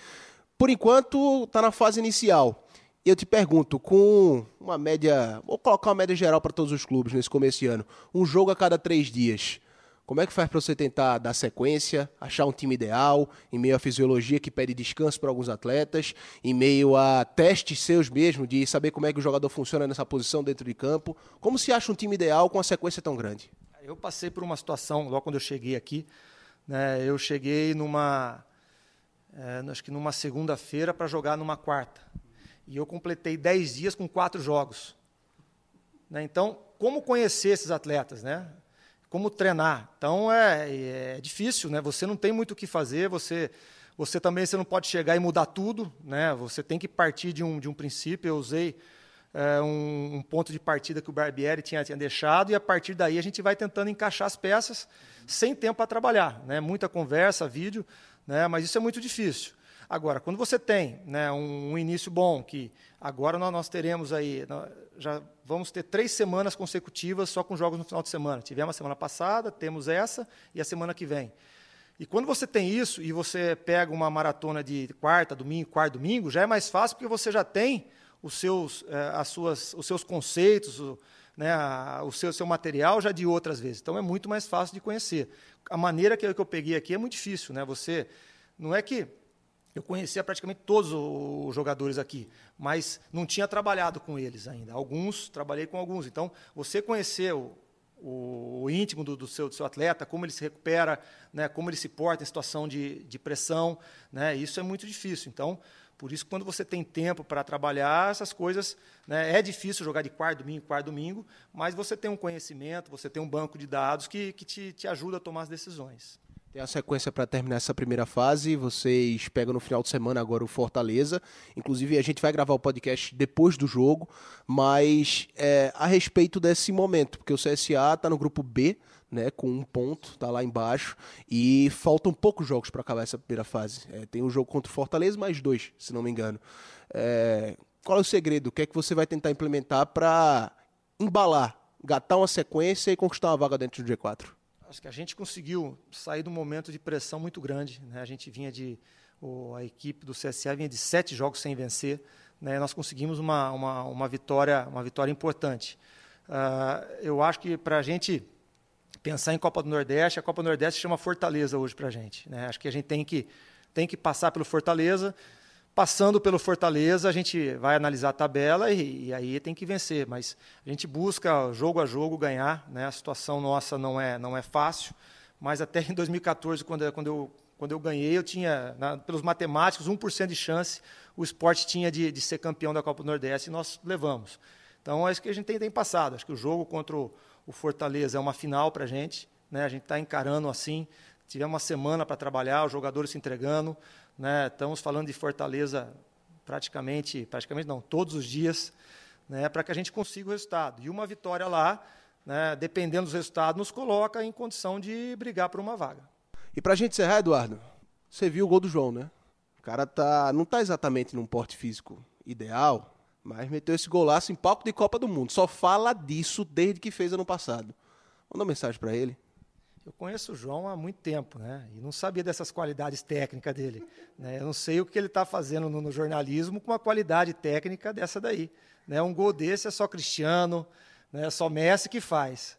S2: Por enquanto, está na fase inicial. Eu te pergunto, com uma média, vou colocar uma média geral para todos os clubes nesse começo de ano, um jogo a cada três dias. Como é que faz para você tentar dar sequência, achar um time ideal, em meio à fisiologia que pede descanso para alguns atletas, em meio a testes seus mesmo, de saber como é que o jogador funciona nessa posição dentro de campo? Como se acha um time ideal com uma sequência tão grande?
S4: Eu passei por uma situação, logo quando eu cheguei aqui, né, eu cheguei numa é, acho que numa segunda-feira para jogar numa quarta. E eu completei dez dias com quatro jogos. Né? Então, como conhecer esses atletas, né? Como treinar? Então é, é difícil, né? Você não tem muito o que fazer. Você, você também você não pode chegar e mudar tudo, né? Você tem que partir de um de um princípio. Eu usei é, um, um, ponto de partida que o Barbieri tinha, tinha deixado e a partir daí a gente vai tentando encaixar as peças sem tempo para trabalhar, né? Muita conversa, vídeo né? mas isso é muito difícil. Agora, quando você tem né, um, um, início bom, que agora nós, nós, teremos aí, já vamos ter três semanas consecutivas só com jogos no final de semana. Tivemos a semana passada, temos essa e a semana que vem. E quando você tem isso e você pega uma maratona de quarta, domingo, quarto, domingo, já é mais fácil porque você já tem os seus, eh, as suas, os seus conceitos, o, né, o seu, seu material já de outras vezes. Então é muito mais fácil de conhecer. A maneira que eu, que eu peguei aqui é muito difícil. Né? Você, não é que eu conhecia praticamente todos os jogadores aqui, mas não tinha trabalhado com eles ainda. Alguns, trabalhei com alguns. Então, você conhecer o, o, íntimo do, do, seu, do seu atleta, como ele se recupera, né, como ele se porta em situação de, de pressão, né, isso é muito difícil. Então, por isso, quando você tem tempo para trabalhar essas coisas, né, é difícil jogar de quarto domingo, quarto domingo, mas você tem um conhecimento, você tem um banco de dados que, que te, te ajuda a tomar as decisões.
S2: Tem a sequência para terminar essa primeira fase. Vocês pegam no final de semana agora o Fortaleza. Inclusive, a gente vai gravar o podcast depois do jogo, mas é, a respeito desse momento, porque o CSA está no grupo B, né, com um ponto, tá lá embaixo, e faltam poucos jogos para acabar essa primeira fase. É, tem um jogo contra o Fortaleza, mais dois, se não me engano. É, qual é o segredo? O que é que você vai tentar implementar para embalar, gatar uma sequência e conquistar uma vaga dentro do G4?
S4: Acho que a gente conseguiu sair de um momento de pressão muito grande. Né? A gente vinha de. O, a equipe do CSA vinha de sete jogos sem vencer. Né? Nós conseguimos uma, uma, uma, vitória, uma vitória importante. Uh, eu acho que para a gente pensar em Copa do Nordeste, a Copa do Nordeste chama Fortaleza hoje para a gente. Né? Acho que a gente tem que, tem que passar pelo Fortaleza. Passando pelo Fortaleza, a gente vai analisar a tabela e, e, aí tem que vencer. Mas a gente busca, jogo a jogo, ganhar. Né? A situação nossa não é, não é fácil. Mas até em 2014, quando, quando, eu, quando eu ganhei, eu tinha, na, pelos matemáticos, 1% de chance o esporte tinha de, de ser campeão da Copa do Nordeste e nós levamos. Então é isso que a gente tem, tem passado. Acho que o jogo contra o, o Fortaleza é uma final para a gente. Né? A gente está encarando assim. Tivemos uma semana para trabalhar, os jogadores se entregando. Né? Estamos falando de Fortaleza praticamente, praticamente não, todos os dias, né? para que a gente consiga o resultado. E uma vitória lá, né? dependendo dos resultados, nos coloca em condição de brigar por uma vaga.
S2: E para a gente encerrar, Eduardo, você viu o gol do João, né? O cara tá, não está exatamente num porte físico ideal, mas meteu esse golaço em palco de Copa do Mundo. Só fala disso desde que fez ano passado. Manda uma mensagem para ele.
S4: Eu conheço o João há muito tempo, né? E não sabia dessas qualidades técnicas dele. Né? Eu não sei o que ele está fazendo no, no, jornalismo com uma qualidade técnica dessa daí. Né? Um gol desse é só Cristiano, né? É só Messi que faz.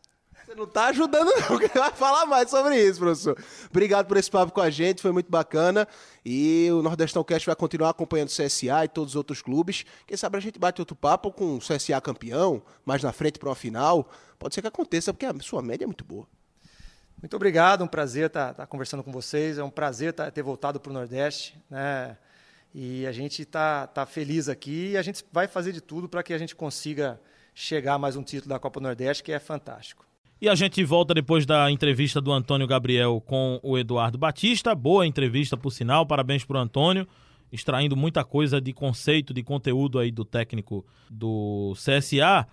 S2: Você não está ajudando, não. Ele vai falar mais sobre isso, professor. Obrigado por esse papo com a gente, foi muito bacana. E o Nordestão Cast vai continuar acompanhando o CSA e todos os outros clubes. Quem sabe a gente bate outro papo com o CSA campeão, mais na frente para uma final. Pode ser que aconteça, porque a sua média é muito boa.
S4: Muito obrigado, um prazer estar, tá, tá conversando com vocês, é um prazer tá, ter voltado para o Nordeste, né? E a gente está tá feliz aqui e a gente vai fazer de tudo para que a gente consiga chegar a mais um título da Copa Nordeste, que é fantástico.
S1: E a gente volta depois da entrevista do Antônio Gabriel com o Eduardo Batista. Boa entrevista, por sinal. Parabéns para o Antônio, extraindo muita coisa de conceito, de conteúdo aí do técnico do CSA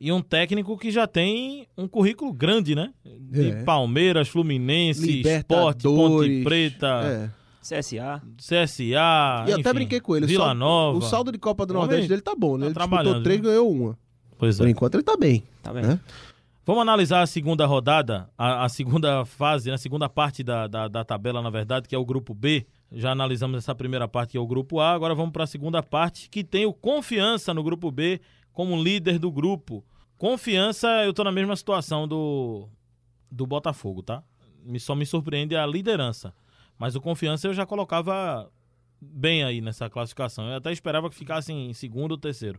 S1: e um técnico que já tem um currículo grande, né? De é. Palmeiras, Fluminense, Esporte, Ponte Preta.
S3: É. CSA.
S1: CSA. E
S2: enfim, até brinquei com ele.
S1: Vila Nova.
S2: O saldo de Copa do Nordeste dele tá bom, né? Tá ele disputou três, né? ganhou uma. Pois Por é. enquanto ele tá bem. Tá bem. Né?
S1: Vamos analisar a segunda rodada, a, a segunda fase, né? a segunda parte da, da, da, tabela, na verdade, que é o grupo B. Já analisamos essa primeira parte, que é o grupo A. Agora vamos para a segunda parte, que tem o Confiança no grupo B como líder do grupo. Confiança, eu tô na mesma situação do, do Botafogo, tá? Me, só me surpreende a liderança. Mas o Confiança eu já colocava bem aí nessa classificação. Eu até esperava que ficasse em segundo ou terceiro.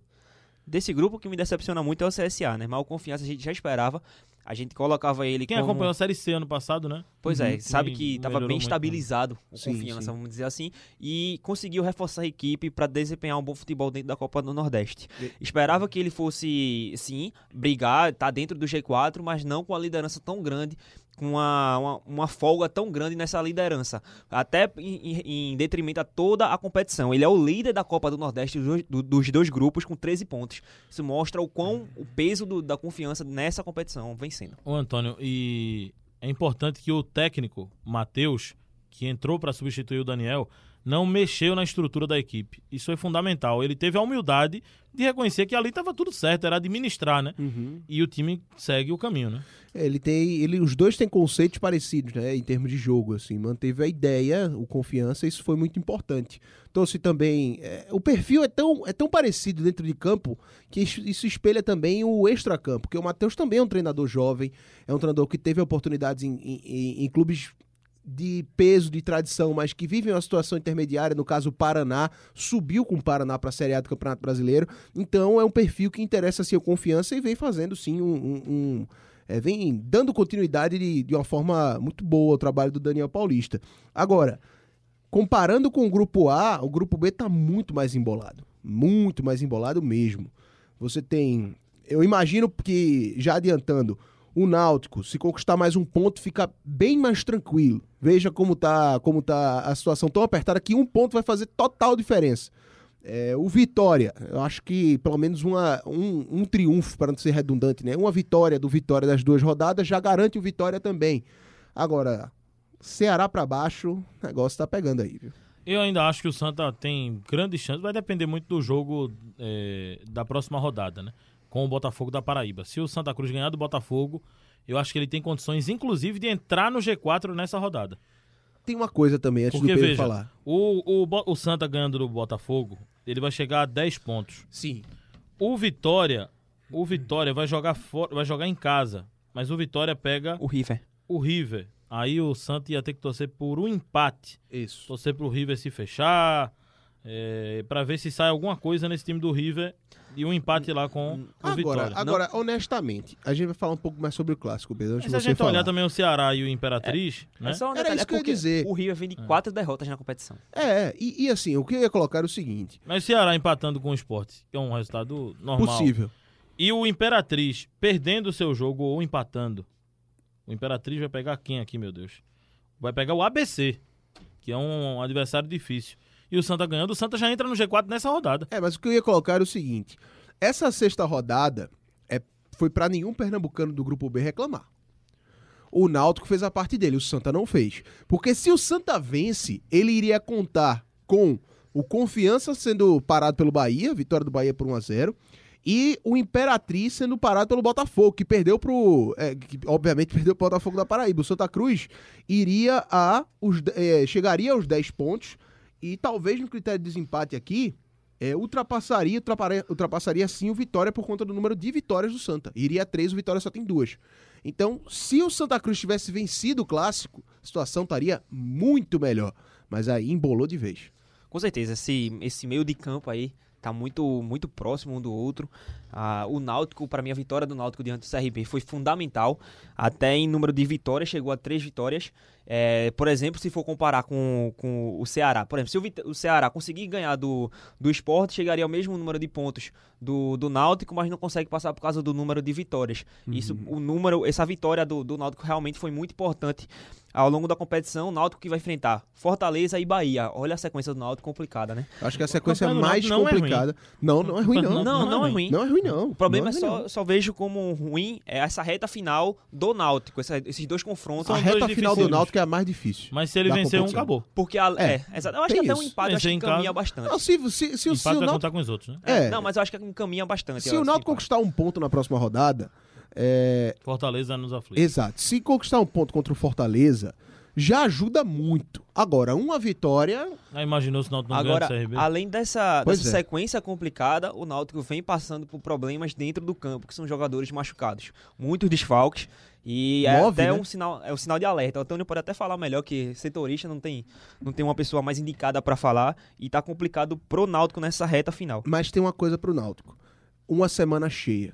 S3: Desse grupo, que me decepciona muito é o CSA, né? Mas o Confiança a gente já esperava. A gente colocava ele
S1: Quem
S3: como...
S1: acompanhou a Série C ano passado, né?
S3: Pois é, uhum. sabe que estava bem muito, estabilizado né? o Confiança, sim. vamos dizer assim, e conseguiu reforçar a equipe para desempenhar um bom futebol dentro da Copa do Nordeste. E... Esperava que ele fosse, sim, brigar, tá dentro do G4, mas não com a liderança tão grande com uma, uma, uma, folga tão grande nessa liderança, até em, em, detrimento a toda a competição. Ele é o líder da Copa do Nordeste dos, do, dos dois grupos com 13 pontos. Isso mostra o quão o peso do, da confiança nessa competição vem sendo.
S1: Ô Antônio, e é importante que o técnico, Matheus, que entrou para substituir o Daniel, não mexeu na estrutura da equipe. Isso é fundamental. Ele teve a humildade de reconhecer que ali estava tudo certo, era administrar, né? Uhum. E o time segue o caminho, né?
S2: É, ele tem, ele, os dois têm conceitos parecidos, né? Em termos de jogo, assim, manteve a ideia, o confiança, isso foi muito importante. Trouxe também, é, o perfil é tão, é tão parecido dentro de campo que isso, isso espelha também o extra-campo, porque o Matheus também é um treinador jovem, é um treinador que teve oportunidades em, em, em, em clubes de peso, de tradição, mas que vivem uma situação intermediária, no caso o Paraná, subiu com o Paraná para a Série A do Campeonato Brasileiro. Então é um perfil que interessa assim, a confiança e vem fazendo sim um. um, um é, vem dando continuidade de, de uma forma muito boa ao trabalho do Daniel Paulista. Agora, comparando com o grupo A, o grupo B está muito mais embolado. Muito mais embolado mesmo. Você tem. Eu imagino que, já adiantando, o Náutico, se conquistar mais um ponto, fica bem mais tranquilo. Veja como tá, como tá a situação tão apertada que um ponto vai fazer total diferença. É, o Vitória, eu acho que pelo menos uma, um, um triunfo, para não ser redundante, né? Uma vitória do Vitória das duas rodadas já garante o Vitória também. Agora, Ceará para baixo, o negócio tá pegando aí, viu?
S1: Eu ainda acho que o Santa tem grandes chances, vai depender muito do jogo é, da próxima rodada, né? Com o Botafogo da Paraíba. Se o Santa Cruz ganhar do Botafogo, eu acho que ele tem condições, inclusive, de entrar no G4 nessa rodada.
S2: Tem uma coisa também, antes Porque, do Pedro veja, falar.
S1: O, o, o Santa ganhando do Botafogo, ele vai chegar a 10 pontos.
S2: Sim.
S1: O Vitória, o Vitória vai jogar fora, vai jogar em casa, mas o Vitória pega
S3: o River.
S1: O River. Aí o Santa ia ter que torcer por um empate.
S2: Isso.
S1: Torcer pro River se fechar, é, para ver se sai alguma coisa nesse time do River e um empate lá com o
S2: agora,
S1: Vitória.
S2: Agora, Não... honestamente, a gente vai falar um pouco mais sobre o clássico, Pedro.
S1: Mas se a gente falar. olhar também o Ceará e o Imperatriz, é, né? É
S3: só um Era isso é que eu ia dizer. O Rio vem de é. quatro derrotas na competição.
S2: É, e, e, assim, o que eu ia colocar é o seguinte.
S1: Mas o Ceará empatando com o esporte, que é um resultado normal.
S2: Possível.
S1: E o Imperatriz perdendo o seu jogo ou empatando. O Imperatriz vai pegar quem aqui, meu Deus? Vai pegar o ABC, que é um adversário difícil e o Santa ganhando, o Santa já entra no G4 nessa rodada.
S2: É, mas o que eu ia colocar era o seguinte: essa sexta rodada é, foi para nenhum pernambucano do grupo B reclamar. O Náutico fez a parte dele, o Santa não fez. Porque se o Santa vence, ele iria contar com o Confiança sendo parado pelo Bahia, vitória do Bahia por 1 a 0 E o Imperatriz sendo parado pelo Botafogo, que perdeu pro. é, que, obviamente perdeu pro Botafogo da Paraíba. O Santa Cruz iria a. Os, é, chegaria aos 10 pontos e talvez no critério de desempate aqui. é, ultrapassaria, ultrapassaria, sim o Vitória por conta do número de vitórias do Santa. Iria a 3, o Vitória só tem duas. Então, se o Santa Cruz tivesse vencido o clássico, a situação estaria muito melhor. Mas aí embolou de vez.
S3: Com certeza, esse, esse meio de campo aí tá muito, muito próximo um do outro. Ah, o Náutico, para mim, a vitória do Náutico diante do CRB foi fundamental. Até em número de vitórias, chegou a três vitórias. É, por exemplo, se for comparar com, com o Ceará. Por exemplo, se o, o Ceará conseguir ganhar do, do esporte, chegaria ao mesmo número de pontos do, do Náutico, mas não consegue passar por causa do número de vitórias. Isso, o número, essa vitória do, do Náutico realmente foi muito importante ao longo da competição. O Náutico que vai enfrentar Fortaleza e Bahia. Olha a sequência do Náutico complicada, né?
S2: Acho que a sequência
S1: campeonato
S2: mais
S1: não é
S2: complicada. não, não é ruim, não.
S3: Não, não, é ruim.
S2: Não é ruim, não.
S3: O problema
S2: Não
S3: é
S2: ruim,
S3: só,
S2: não.
S3: só vejo como ruim é essa reta final do Náutico, essa- esses dois confrontos.
S2: A reta final do. Náutico é a mais difícil.
S1: Mas se ele vencer um, acabou.
S3: Porque a,
S2: É,
S3: é, exato. Eu acho que até um empate acho que
S1: casa.
S3: bastante.
S2: Não, se, se, se, se, o- se
S1: Empate
S2: o Náutico,
S1: contar com os outros, né?
S2: é,
S3: Não, mas eu acho que encaminha bastante.
S2: se o Náutico
S3: empate.
S2: conquistar um ponto na próxima rodada, é,
S1: Fortaleza nos aflige.
S2: exato. Se conquistar um ponto contra o Fortaleza, já ajuda muito. Agora, uma vitória,
S1: Aí imaginou se o Náutico não
S3: Agora,
S1: ganha CRB?
S3: além dessa, dessa
S2: é.
S3: sequência complicada, o Náutico vem passando por problemas dentro do campo, que são jogadores machucados. Muitos desfalques. E é
S2: Nove,
S3: até
S2: né?
S3: um sinal, é um sinal de alerta. O Antônio pode até falar melhor que setorista não tem, não tem uma pessoa mais indicada pra falar e tá complicado pro Náutico nessa reta final.
S2: mas tem uma coisa pro Náutico. Uma semana cheia.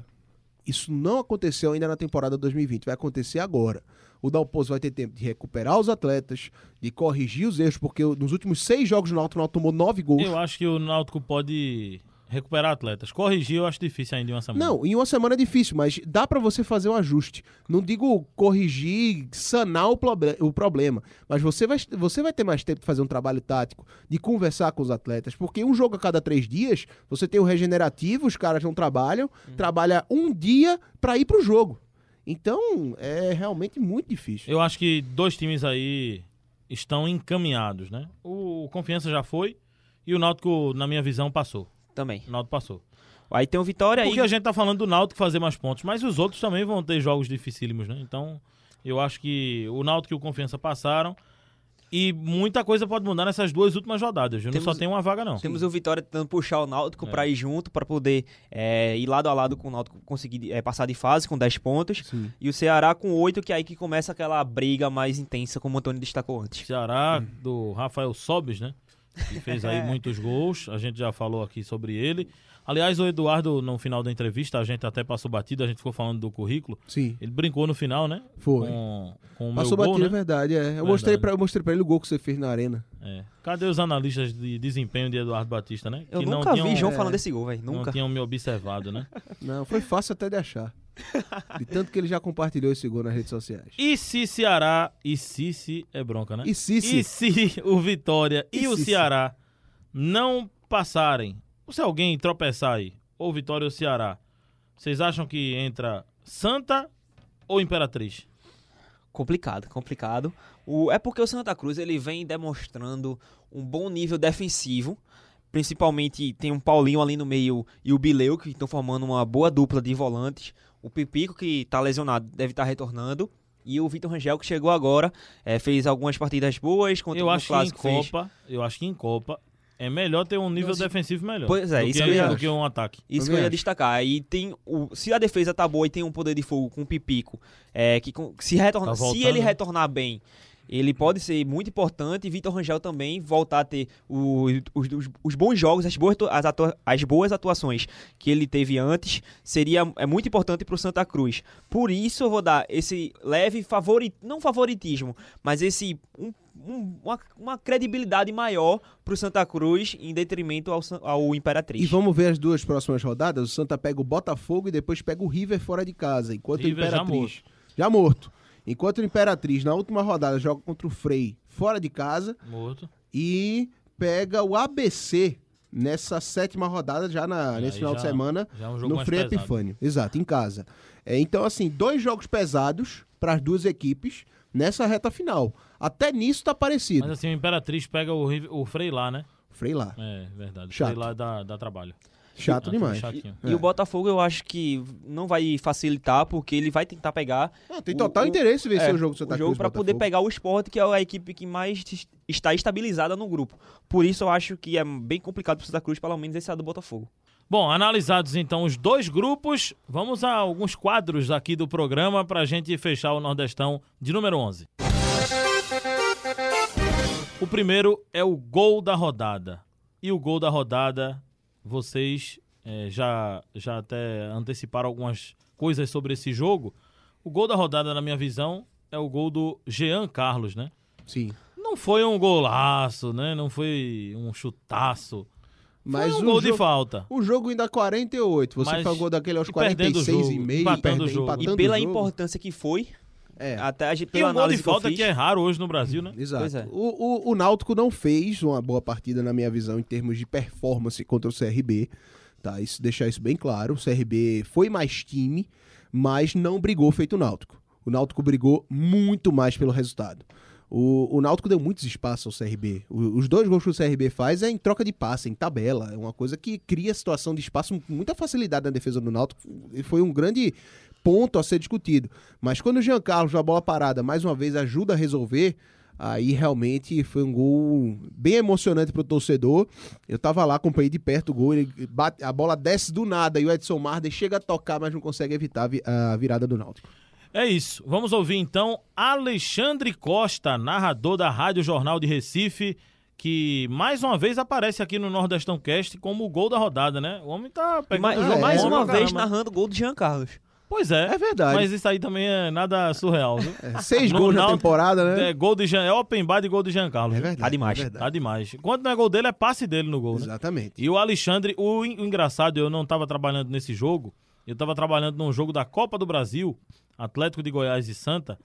S2: Isso não aconteceu ainda na temporada 2020, vai acontecer agora. O Dalpozo vai ter tempo de recuperar os atletas, de corrigir os erros, porque nos últimos seis jogos do Náutico, o Náutico tomou nove gols.
S1: Eu acho que o Náutico pode recuperar atletas. Corrigir eu acho difícil ainda em uma semana.
S2: Não, em uma semana é difícil, mas dá pra você fazer um ajuste. Não digo corrigir, sanar o, proble- o problema, mas você vai, você vai ter mais tempo de fazer um trabalho tático, de conversar com os atletas, porque um jogo a cada três dias, você tem o regenerativo, os caras não trabalham, trabalha um dia pra ir pro jogo. Então, é realmente muito difícil.
S1: Eu acho que dois times aí estão encaminhados, né? O Confiança já foi e o Náutico, na minha visão, passou.
S3: Também.
S1: O Náutico passou.
S3: Aí tem o Vitória
S1: Porque
S3: aí.
S1: a gente tá falando do Náutico fazer mais pontos, mas os outros também vão ter jogos dificílimos, né? Então, eu acho que o Náutico e o Confiança passaram e muita coisa pode mudar nessas duas últimas rodadas. viu? Não
S3: Temos-
S1: só tem uma vaga, não.
S3: Temos o Vitória tentando puxar o Náutico
S1: É.
S3: pra ir junto, pra poder é, ir lado a lado com o Náutico, conseguir é, passar de fase com 10 pontos.
S2: Sim.
S3: E o Ceará com 8, que é aí que começa aquela briga mais intensa, como o Antônio destacou antes.
S1: Ceará, do Rafael Sobes, né? Que fez aí muitos gols. A gente já falou aqui sobre ele. Aliás, o Eduardo, no final da entrevista, a gente até passou batido, a gente ficou falando do currículo.
S2: Sim,
S1: Ele brincou no final, né?
S2: foi.
S1: Com, com o
S2: Passou
S1: meu gol,
S2: batido, é
S1: né?
S2: verdade. É. Eu,
S1: Verdade.
S2: mostrei pra, eu mostrei pra ele o gol que você fez na arena.
S1: É. Cadê os analistas de desempenho de Eduardo Batista, né?
S3: Eu
S1: que
S3: nunca
S1: não
S3: vi
S1: tinham,
S3: João
S2: é,
S3: falando desse gol, velho.
S1: não
S3: Nunca.
S1: tinham me observado, né?
S2: Não, foi fácil até de achar. De tanto que ele já compartilhou esse gol nas redes sociais.
S1: E se Ceará e Cici é bronca, né?
S2: E Cici?
S1: E se o Vitória e,
S2: E
S1: o
S2: Cici?
S1: Ceará não passarem, ou se alguém tropeçar aí, ou Vitória ou Ceará, vocês acham que entra Santa ou Imperatriz?
S3: Complicado, complicado. O, é porque o Santa Cruz ele vem demonstrando um bom nível defensivo. Principalmente tem um Paulinho ali no meio e o Bileu, que estão formando uma boa dupla de volantes. O Pipico, que está lesionado, deve estar retornando. E o Vitor Rangel, que chegou agora, eh, fez algumas partidas boas contra
S1: eu
S3: o
S1: acho que em
S3: Clássico. fez.
S1: Copa, eu acho que em Copa é melhor ter um nível
S3: Então,
S1: defensivo melhor.
S3: Pois é,
S1: do
S3: isso
S1: que,
S3: que eu ia
S1: do
S2: acho.
S1: que um ataque.
S3: Isso que
S2: Também
S3: eu ia
S2: acho.
S3: destacar. E tem o, se a defesa tá boa e tem um poder de fogo com o Pipico, é, que com- se, retorna,
S1: Tá
S3: se ele
S1: né?
S3: retornar bem, ele pode ser muito importante. E Vitor Rangel também voltar a ter o- os, os- os bons jogos, as boas, as, atua- as boas atuações que ele teve antes, seria é muito importante pro Santa Cruz. Por isso eu vou dar esse leve favorito, não favoritismo, mas esse um- um- uma, uma credibilidade maior pro Santa Cruz em detrimento ao, ao Imperatriz.
S2: E vamos ver as duas próximas rodadas. O Santa pega o Botafogo e depois pega o River fora de casa. Enquanto
S1: River
S2: o
S1: já
S2: Imperatriz. Já morto. Enquanto o Imperatriz, na última rodada, joga contra o Frei fora de casa
S1: Morto.
S2: e pega o ABC nessa sétima rodada, já na, nesse final de
S1: já-
S2: semana,
S1: Já é um jogo
S2: no Frei. Epifânio. Exato, em casa. É, então, assim, dois jogos pesados para as duas equipes nessa reta final. Até nisso tá parecido.
S1: Mas assim, o Imperatriz pega o, o Frei lá, né?
S2: Frei lá.
S1: É, verdade.
S2: Chato.
S1: Frei lá dá, dá trabalho.
S2: Chato
S1: Ah,
S2: demais.
S1: chatinho.
S3: E o Botafogo eu acho que não vai facilitar, porque ele vai tentar pegar
S2: Não, tem total
S3: o-
S2: interesse em vencer
S3: é,
S2: o jogo do Santa
S3: o jogo para poder pegar o esporte, que é a equipe que mais es- está estabilizada no grupo. Por isso eu acho que é bem complicado pro Santa Cruz, pelo menos esse lado do Botafogo.
S1: Bom, analisados então os dois grupos, vamos a alguns quadros aqui do programa para a gente fechar o Nordestão de número 11. O primeiro é o gol da rodada. E o gol da rodada, vocês eh, já, já até anteciparam algumas coisas sobre esse jogo. O gol da rodada, na minha visão, é o gol do Jean Carlos, né?
S2: Sim.
S1: Não foi um golaço, né? Não foi um chutaço.
S2: Mas
S1: foi um
S2: o
S1: gol de
S2: jogo-
S1: falta.
S2: O jogo ainda é 48. Você
S1: Mas-
S2: pagou daquele aos
S1: e perdendo o
S2: 46
S1: jogo,
S2: e meio,
S1: empatando
S2: perdendo,
S1: o jogo.
S3: E pela
S2: jogo.
S3: importância que foi,
S2: É.
S3: até a gente,
S1: E
S3: pela
S1: um gol de
S3: análise que
S1: falta
S3: fiz,
S1: que é raro hoje no Brasil, né?
S2: Exato.
S3: Pois é.
S2: O, o, o Náutico não fez uma boa partida, na minha visão, em termos de performance contra o CRB. Tá? Isso, deixar isso bem claro. O CRB foi mais time, mas não brigou feito o Náutico. O Náutico brigou muito mais pelo resultado. O, o Náutico deu muitos espaços ao CRB. O- os dois gols que o CRB faz é em troca de passe, em tabela. É uma coisa que cria situação de espaço com muita facilidade na defesa do Náutico. E foi um grande ponto a ser discutido. Mas quando o Jean Carlos, a bola parada, mais uma vez ajuda a resolver, aí realmente foi um gol bem emocionante pro torcedor. Eu tava lá, acompanhei de perto o gol, ele bate, a bola desce do nada e o Edson Marden chega a tocar, mas não consegue evitar a vi- a virada do Náutico.
S1: É isso. Vamos ouvir então Alexandre Costa, narrador da Rádio Jornal de Recife, que mais uma vez aparece aqui no Nordestão Cast como o gol da rodada, né? O homem tá pegando
S3: mais,
S1: o jogo
S3: mais
S1: bom
S3: uma vez
S1: caramba.
S3: narrando o gol do Jean Carlos.
S1: Pois é.
S2: É verdade.
S1: Mas isso aí também é nada surreal, viu?
S2: É, seis
S1: No
S2: gols na
S1: Náutico,
S2: temporada, né?
S1: É gol de Jean, é open bar de gol de Jean Carlos.
S2: É verdade.
S3: Tá demais.
S2: é verdade.
S1: Tá demais. Quando não é gol dele, é passe dele no gol, né?
S2: Exatamente.
S1: E o Alexandre, o, o engraçado, eu não estava trabalhando nesse jogo, eu estava trabalhando num jogo da Copa do Brasil, Atlético de Goiás e Santa,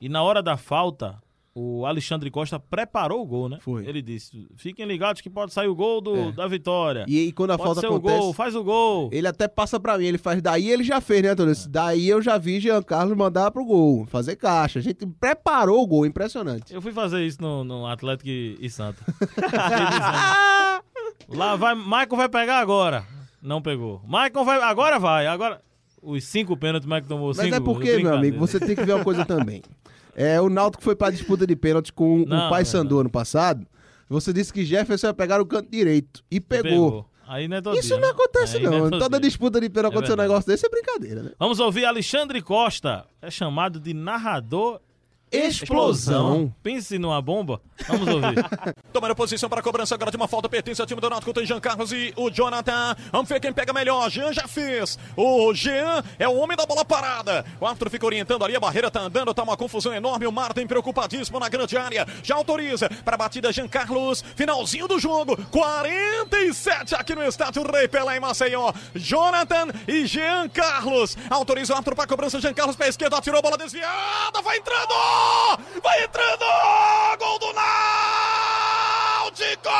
S1: e na hora da falta, o Alexandre Costa preparou o gol, né?
S2: Foi.
S1: Ele disse: fiquem ligados que pode sair o gol do,
S2: É.
S1: da vitória.
S2: E aí, quando a
S1: pode
S2: falta
S1: ser
S2: acontece,
S1: o gol, faz o gol.
S2: ele até passa pra mim, ele faz daí, ele já fez, né, Antônio? Daí eu já vi Jean Carlos mandar pro gol, fazer caixa. A gente preparou o gol, impressionante.
S1: Eu fui fazer isso no, no Atlético e, Santa. Lá vai, Michael vai pegar agora. Não pegou. Michael vai, agora vai. Agora, os cinco pênaltis, o Michael tomou
S2: Mas
S1: cinco
S2: é porque, meu amigo, você tem que ver uma coisa também. É, o Náutico foi pra disputa de pênalti com
S1: Não,
S2: o Pai
S1: não,
S2: Sandu ano passado. Você disse que Jefferson ia pegar o canto direito. E pegou.
S1: Pegou. Aí não é todo
S2: Isso
S1: dia,
S2: não
S1: né?
S2: acontece,
S1: Aí
S2: não.
S1: é todo
S2: Toda
S1: dia.
S2: disputa de pênalti
S1: É
S2: acontecer um negócio desse é brincadeira, né?
S1: Vamos ouvir Alexandre Costa. É chamado de narrador
S2: Explosão.
S1: Pense numa bomba. Vamos ouvir.
S5: Tomando posição para a cobrança agora de uma falta pertence ao time do Náutico. Tem Jean Carlos e o Jonathan. Vamos ver quem pega melhor. Jean já fez. O Jean é o homem da bola parada. O árbitro fica orientando ali. A barreira tá andando. Tá uma confusão enorme. O Martin preocupadíssimo na grande área. Já autoriza para a batida Jean Carlos. Finalzinho do jogo. 47 aqui no estádio Rei Pelé em Maceió. Jonathan e Jean Carlos. Autoriza o árbitro para a cobrança. Jean Carlos pé esquerdo. Atirou a bola desviada. Vai entrando. Vai entrando. Gol do Náutico!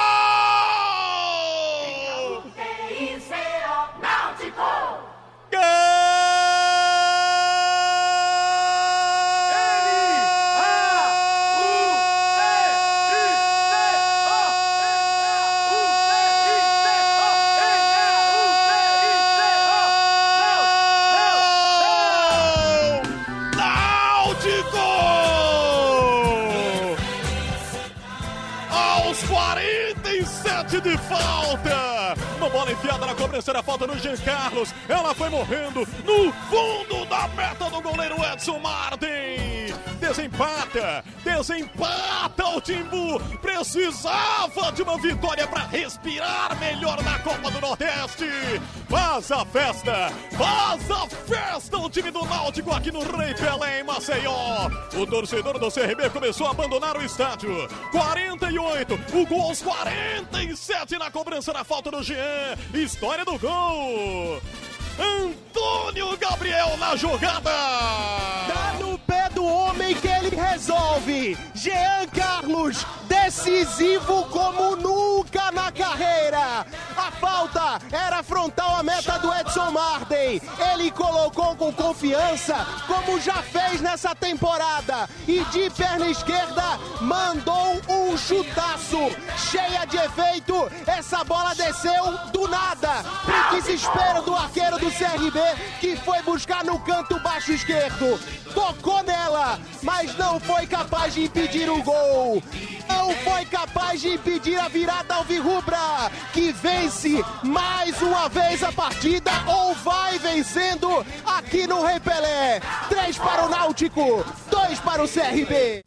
S5: Cobrança da falta no Jean Carlos. Ela foi morrendo no fundo da meta do goleiro Edson Martin. Desempata, desempata o Timbu. Precisava de uma vitória para respirar melhor na Copa do Nordeste. Faz a festa, faz a festa o time do Náutico aqui no Rei Pelé em Maceió. O torcedor do CRB começou a abandonar o estádio. 48, o gol aos 47 na cobrança da falta do Jean. História do gol. Antônio Gabriel na jogada.
S6: Tá no pé do homem que ele resolve. Jean Carlos
S2: decisivo como nunca na carreira. A falta era frontal à meta do Edson Marden. Ele colocou com confiança, como já fez nessa temporada. E de perna esquerda mandou um chutaço. Cheia de efeito, essa bola desceu do nada. Pro desespero do arqueiro do CRB, que foi buscar no canto baixo esquerdo. Tocou nela, mas não foi capaz de impedir o gol. Não foi capaz de impedir a virada alvirrubra, que vence mais uma vez a partida ou vai vencendo aqui no Rei Pelé. Três para o Náutico, dois para o CRB.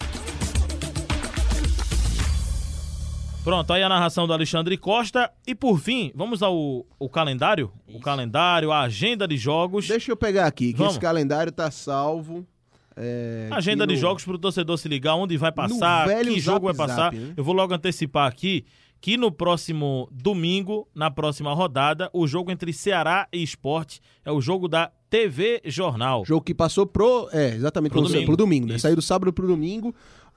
S1: Pronto, aí a narração do Alexandre Costa. E por fim, vamos ao o calendário? O calendário, a agenda de jogos.
S2: Deixa eu pegar aqui, que
S1: Vamos.
S2: esse calendário tá salvo. É,
S1: Agenda
S2: aqui
S1: de
S2: no-
S1: jogos para o torcedor se ligar, onde vai passar, que jogo vai passar.
S2: Zap, né?
S1: Eu vou logo antecipar aqui que no próximo domingo, na próxima rodada, o jogo entre Ceará e Esporte é o jogo da TV Jornal.
S2: Jogo que passou pro. É, exatamente,
S1: Pro
S2: pro,
S1: domingo.
S2: pro domingo, né? Saiu do sábado pro domingo.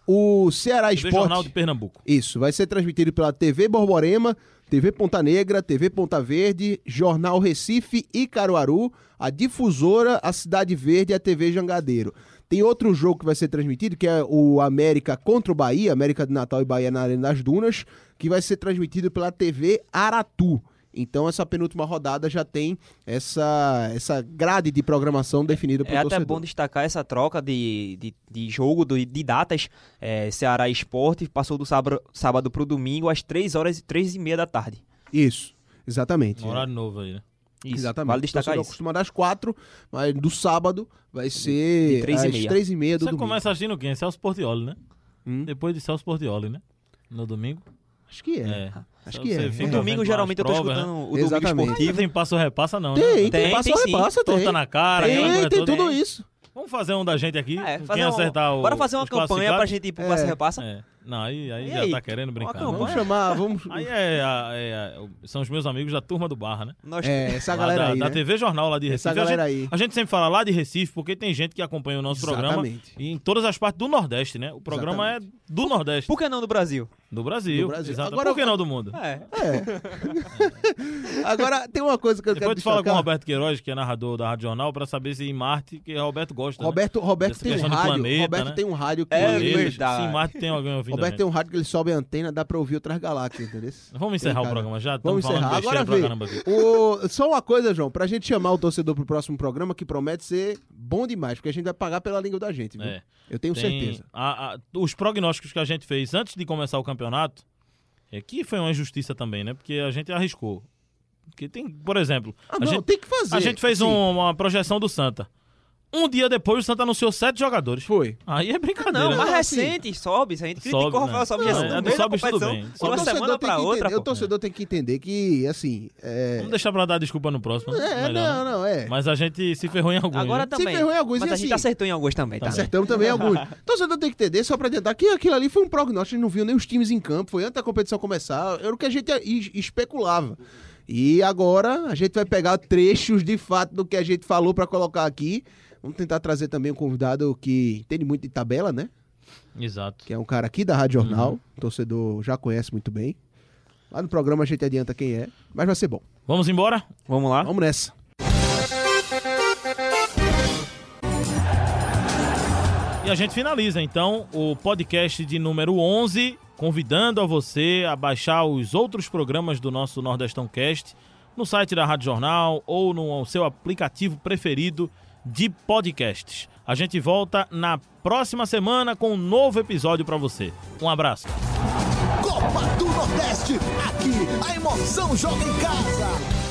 S2: O Ceará
S1: TV
S2: Esporte.
S1: Jornal de Pernambuco.
S2: Isso, vai ser transmitido pela TV Borborema, TV Ponta Negra, TV Ponta Verde, Jornal Recife e Caruaru, a Difusora, a Cidade Verde e a TV Jangadeiro. Tem outro jogo que vai ser transmitido, que é o América contra o Bahia, América de Natal e Bahia na Arena das Dunas, que vai ser transmitido pela TV Aratu. Então essa penúltima rodada já tem essa, essa grade de programação definida pelo
S3: É até
S2: torcedor.
S3: bom destacar essa troca de, de, de jogo, do- de datas. É, Ceará Esporte passou do sábado, sábado pro domingo às 3 horas e 3 e meia da tarde.
S2: Isso, exatamente.
S1: Um horário novo aí, né?
S3: Isso,
S2: Exatamente.
S3: vale destacar
S2: torcedor
S3: isso.
S2: costuma dar às quatro, mas do sábado vai ser
S3: De três e
S2: às
S3: meia.
S2: três e meia do
S1: Você
S2: domingo.
S1: começa assistindo quem? Celso Portioli, né?
S2: Hum.
S1: Depois de Celso Portioli, né? No domingo.
S2: Acho que é.
S1: É.
S2: Acho
S1: Você
S2: que é. No
S3: domingo, geralmente, eu tô
S1: provas,
S3: escutando
S1: né?
S3: o domingo
S2: Exatamente.
S3: esportivo.
S1: Não tem passo repassa não, né?
S2: Tem, tem,
S3: Tem,
S2: passo
S3: tem
S2: repassa, tem.
S1: Torta na cara,
S2: Tem, tem tudo isso.
S1: Vamos fazer um da gente aqui?
S3: É,
S1: Quem
S3: fazer um-
S1: acertar o
S3: bora fazer uma campanha pra gente ir pro
S2: É.
S3: Passa Repassa.
S1: É. Não, aí, aí
S3: E
S1: já
S3: aí?
S1: tá querendo brincar. né?
S2: Vamos chamar, vamos...
S1: Aí é, a- é a- são os meus amigos da turma do Barra, né?
S3: Nós
S2: É, essa galera
S1: da,
S2: aí,
S1: da
S2: né?
S1: TV Jornal lá de Recife.
S2: Essa galera
S1: a, gente,
S2: aí.
S1: a gente sempre fala lá de Recife, porque tem gente que acompanha o nosso programa
S2: Exatamente.
S1: e em todas as partes do Nordeste, né? O programa é do Nordeste,
S3: Por que não do Brasil?
S1: do Brasil.
S2: Do Brasil.
S1: Exato.
S2: Agora
S1: Por que não do mundo?
S3: É.
S2: Agora, tem uma coisa que eu
S1: Depois
S2: quero
S1: tu fala com o. Roberto Queiroz, que é narrador da Rádio Jornal, pra saber se em Marte, que o Roberto gosta. né?
S2: Roberto, Roberto
S1: Dessa
S2: tem um rádio.
S1: planeta,
S2: Roberto
S1: né?
S2: tem um rádio que...
S3: É
S2: ele-
S3: verdade.
S1: Se em Marte tem alguém ouvindo.
S2: Roberto tem um rádio que ele sobe a antena, dá pra ouvir outras galáxias, entendeu?
S1: Vamos encerrar o programa já?
S2: Vamos encerrar. Agora vê. O... Só uma coisa, João, pra gente chamar o torcedor pro próximo programa, que promete ser bom demais, porque a gente vai pagar pela língua da gente, viu?
S1: É.
S2: Eu tenho
S1: Tem
S2: certeza.
S1: a- a- os prognósticos que a gente fez antes de começar o campeonato, é que foi uma injustiça também, né? Porque a gente arriscou. Porque tem, por exemplo,
S2: Ah,
S1: a,
S2: não,
S1: gente,
S2: tem que fazer.
S1: a gente fez um- uma projeção do Santa. Um dia depois o Santa anunciou sete jogadores.
S2: Foi.
S1: Aí é brincadeira.
S3: Não,
S1: né?
S3: mais
S2: Não, assim,
S3: recente, sobe. Se a gente criticou o Rafael
S1: né?
S3: Sobe
S1: Não, é, do tudo
S3: competição.
S1: bem.
S3: De uma
S2: O torcedor
S3: semana pra outra,
S2: entender- O torcedor tem que entender que, assim. É,
S1: Vamos deixar pra dar desculpa no próximo. né?
S2: é
S1: Melhor,
S2: não,
S1: né?
S2: não, é.
S1: Mas a gente se ferrou em alguns.
S3: Agora
S1: né?
S3: também.
S2: ferrou em alguns,
S3: Mas
S2: e
S3: a gente
S2: assim-
S3: acertou em alguns também, tá?
S2: Acertamos também alguns. O torcedor tem que entender, só pra adiantar, que aquilo ali foi um prognóstico, a gente não viu nem os times em campo, foi antes da competição começar, era o que a gente es- especulava. E agora a gente vai pegar trechos de fato do que a gente falou pra colocar aqui. Vamos tentar trazer também um convidado que entende muito de tabela, né?
S1: Exato.
S2: Que é um cara aqui da Rádio Jornal,
S1: Uhum.
S2: o torcedor já conhece muito bem. Lá no programa a gente adianta quem é, mas vai ser bom.
S1: Vamos embora?
S3: Vamos lá?
S2: Vamos nessa.
S1: E a gente finaliza então o podcast de número 11, convidando a você a baixar os outros programas do nosso Nordestão Cast no site da Rádio Jornal ou no seu aplicativo preferido de podcasts. A gente volta na próxima semana com um novo episódio para você. Um abraço.
S6: Copa do Nordeste, aqui a emoção joga em casa.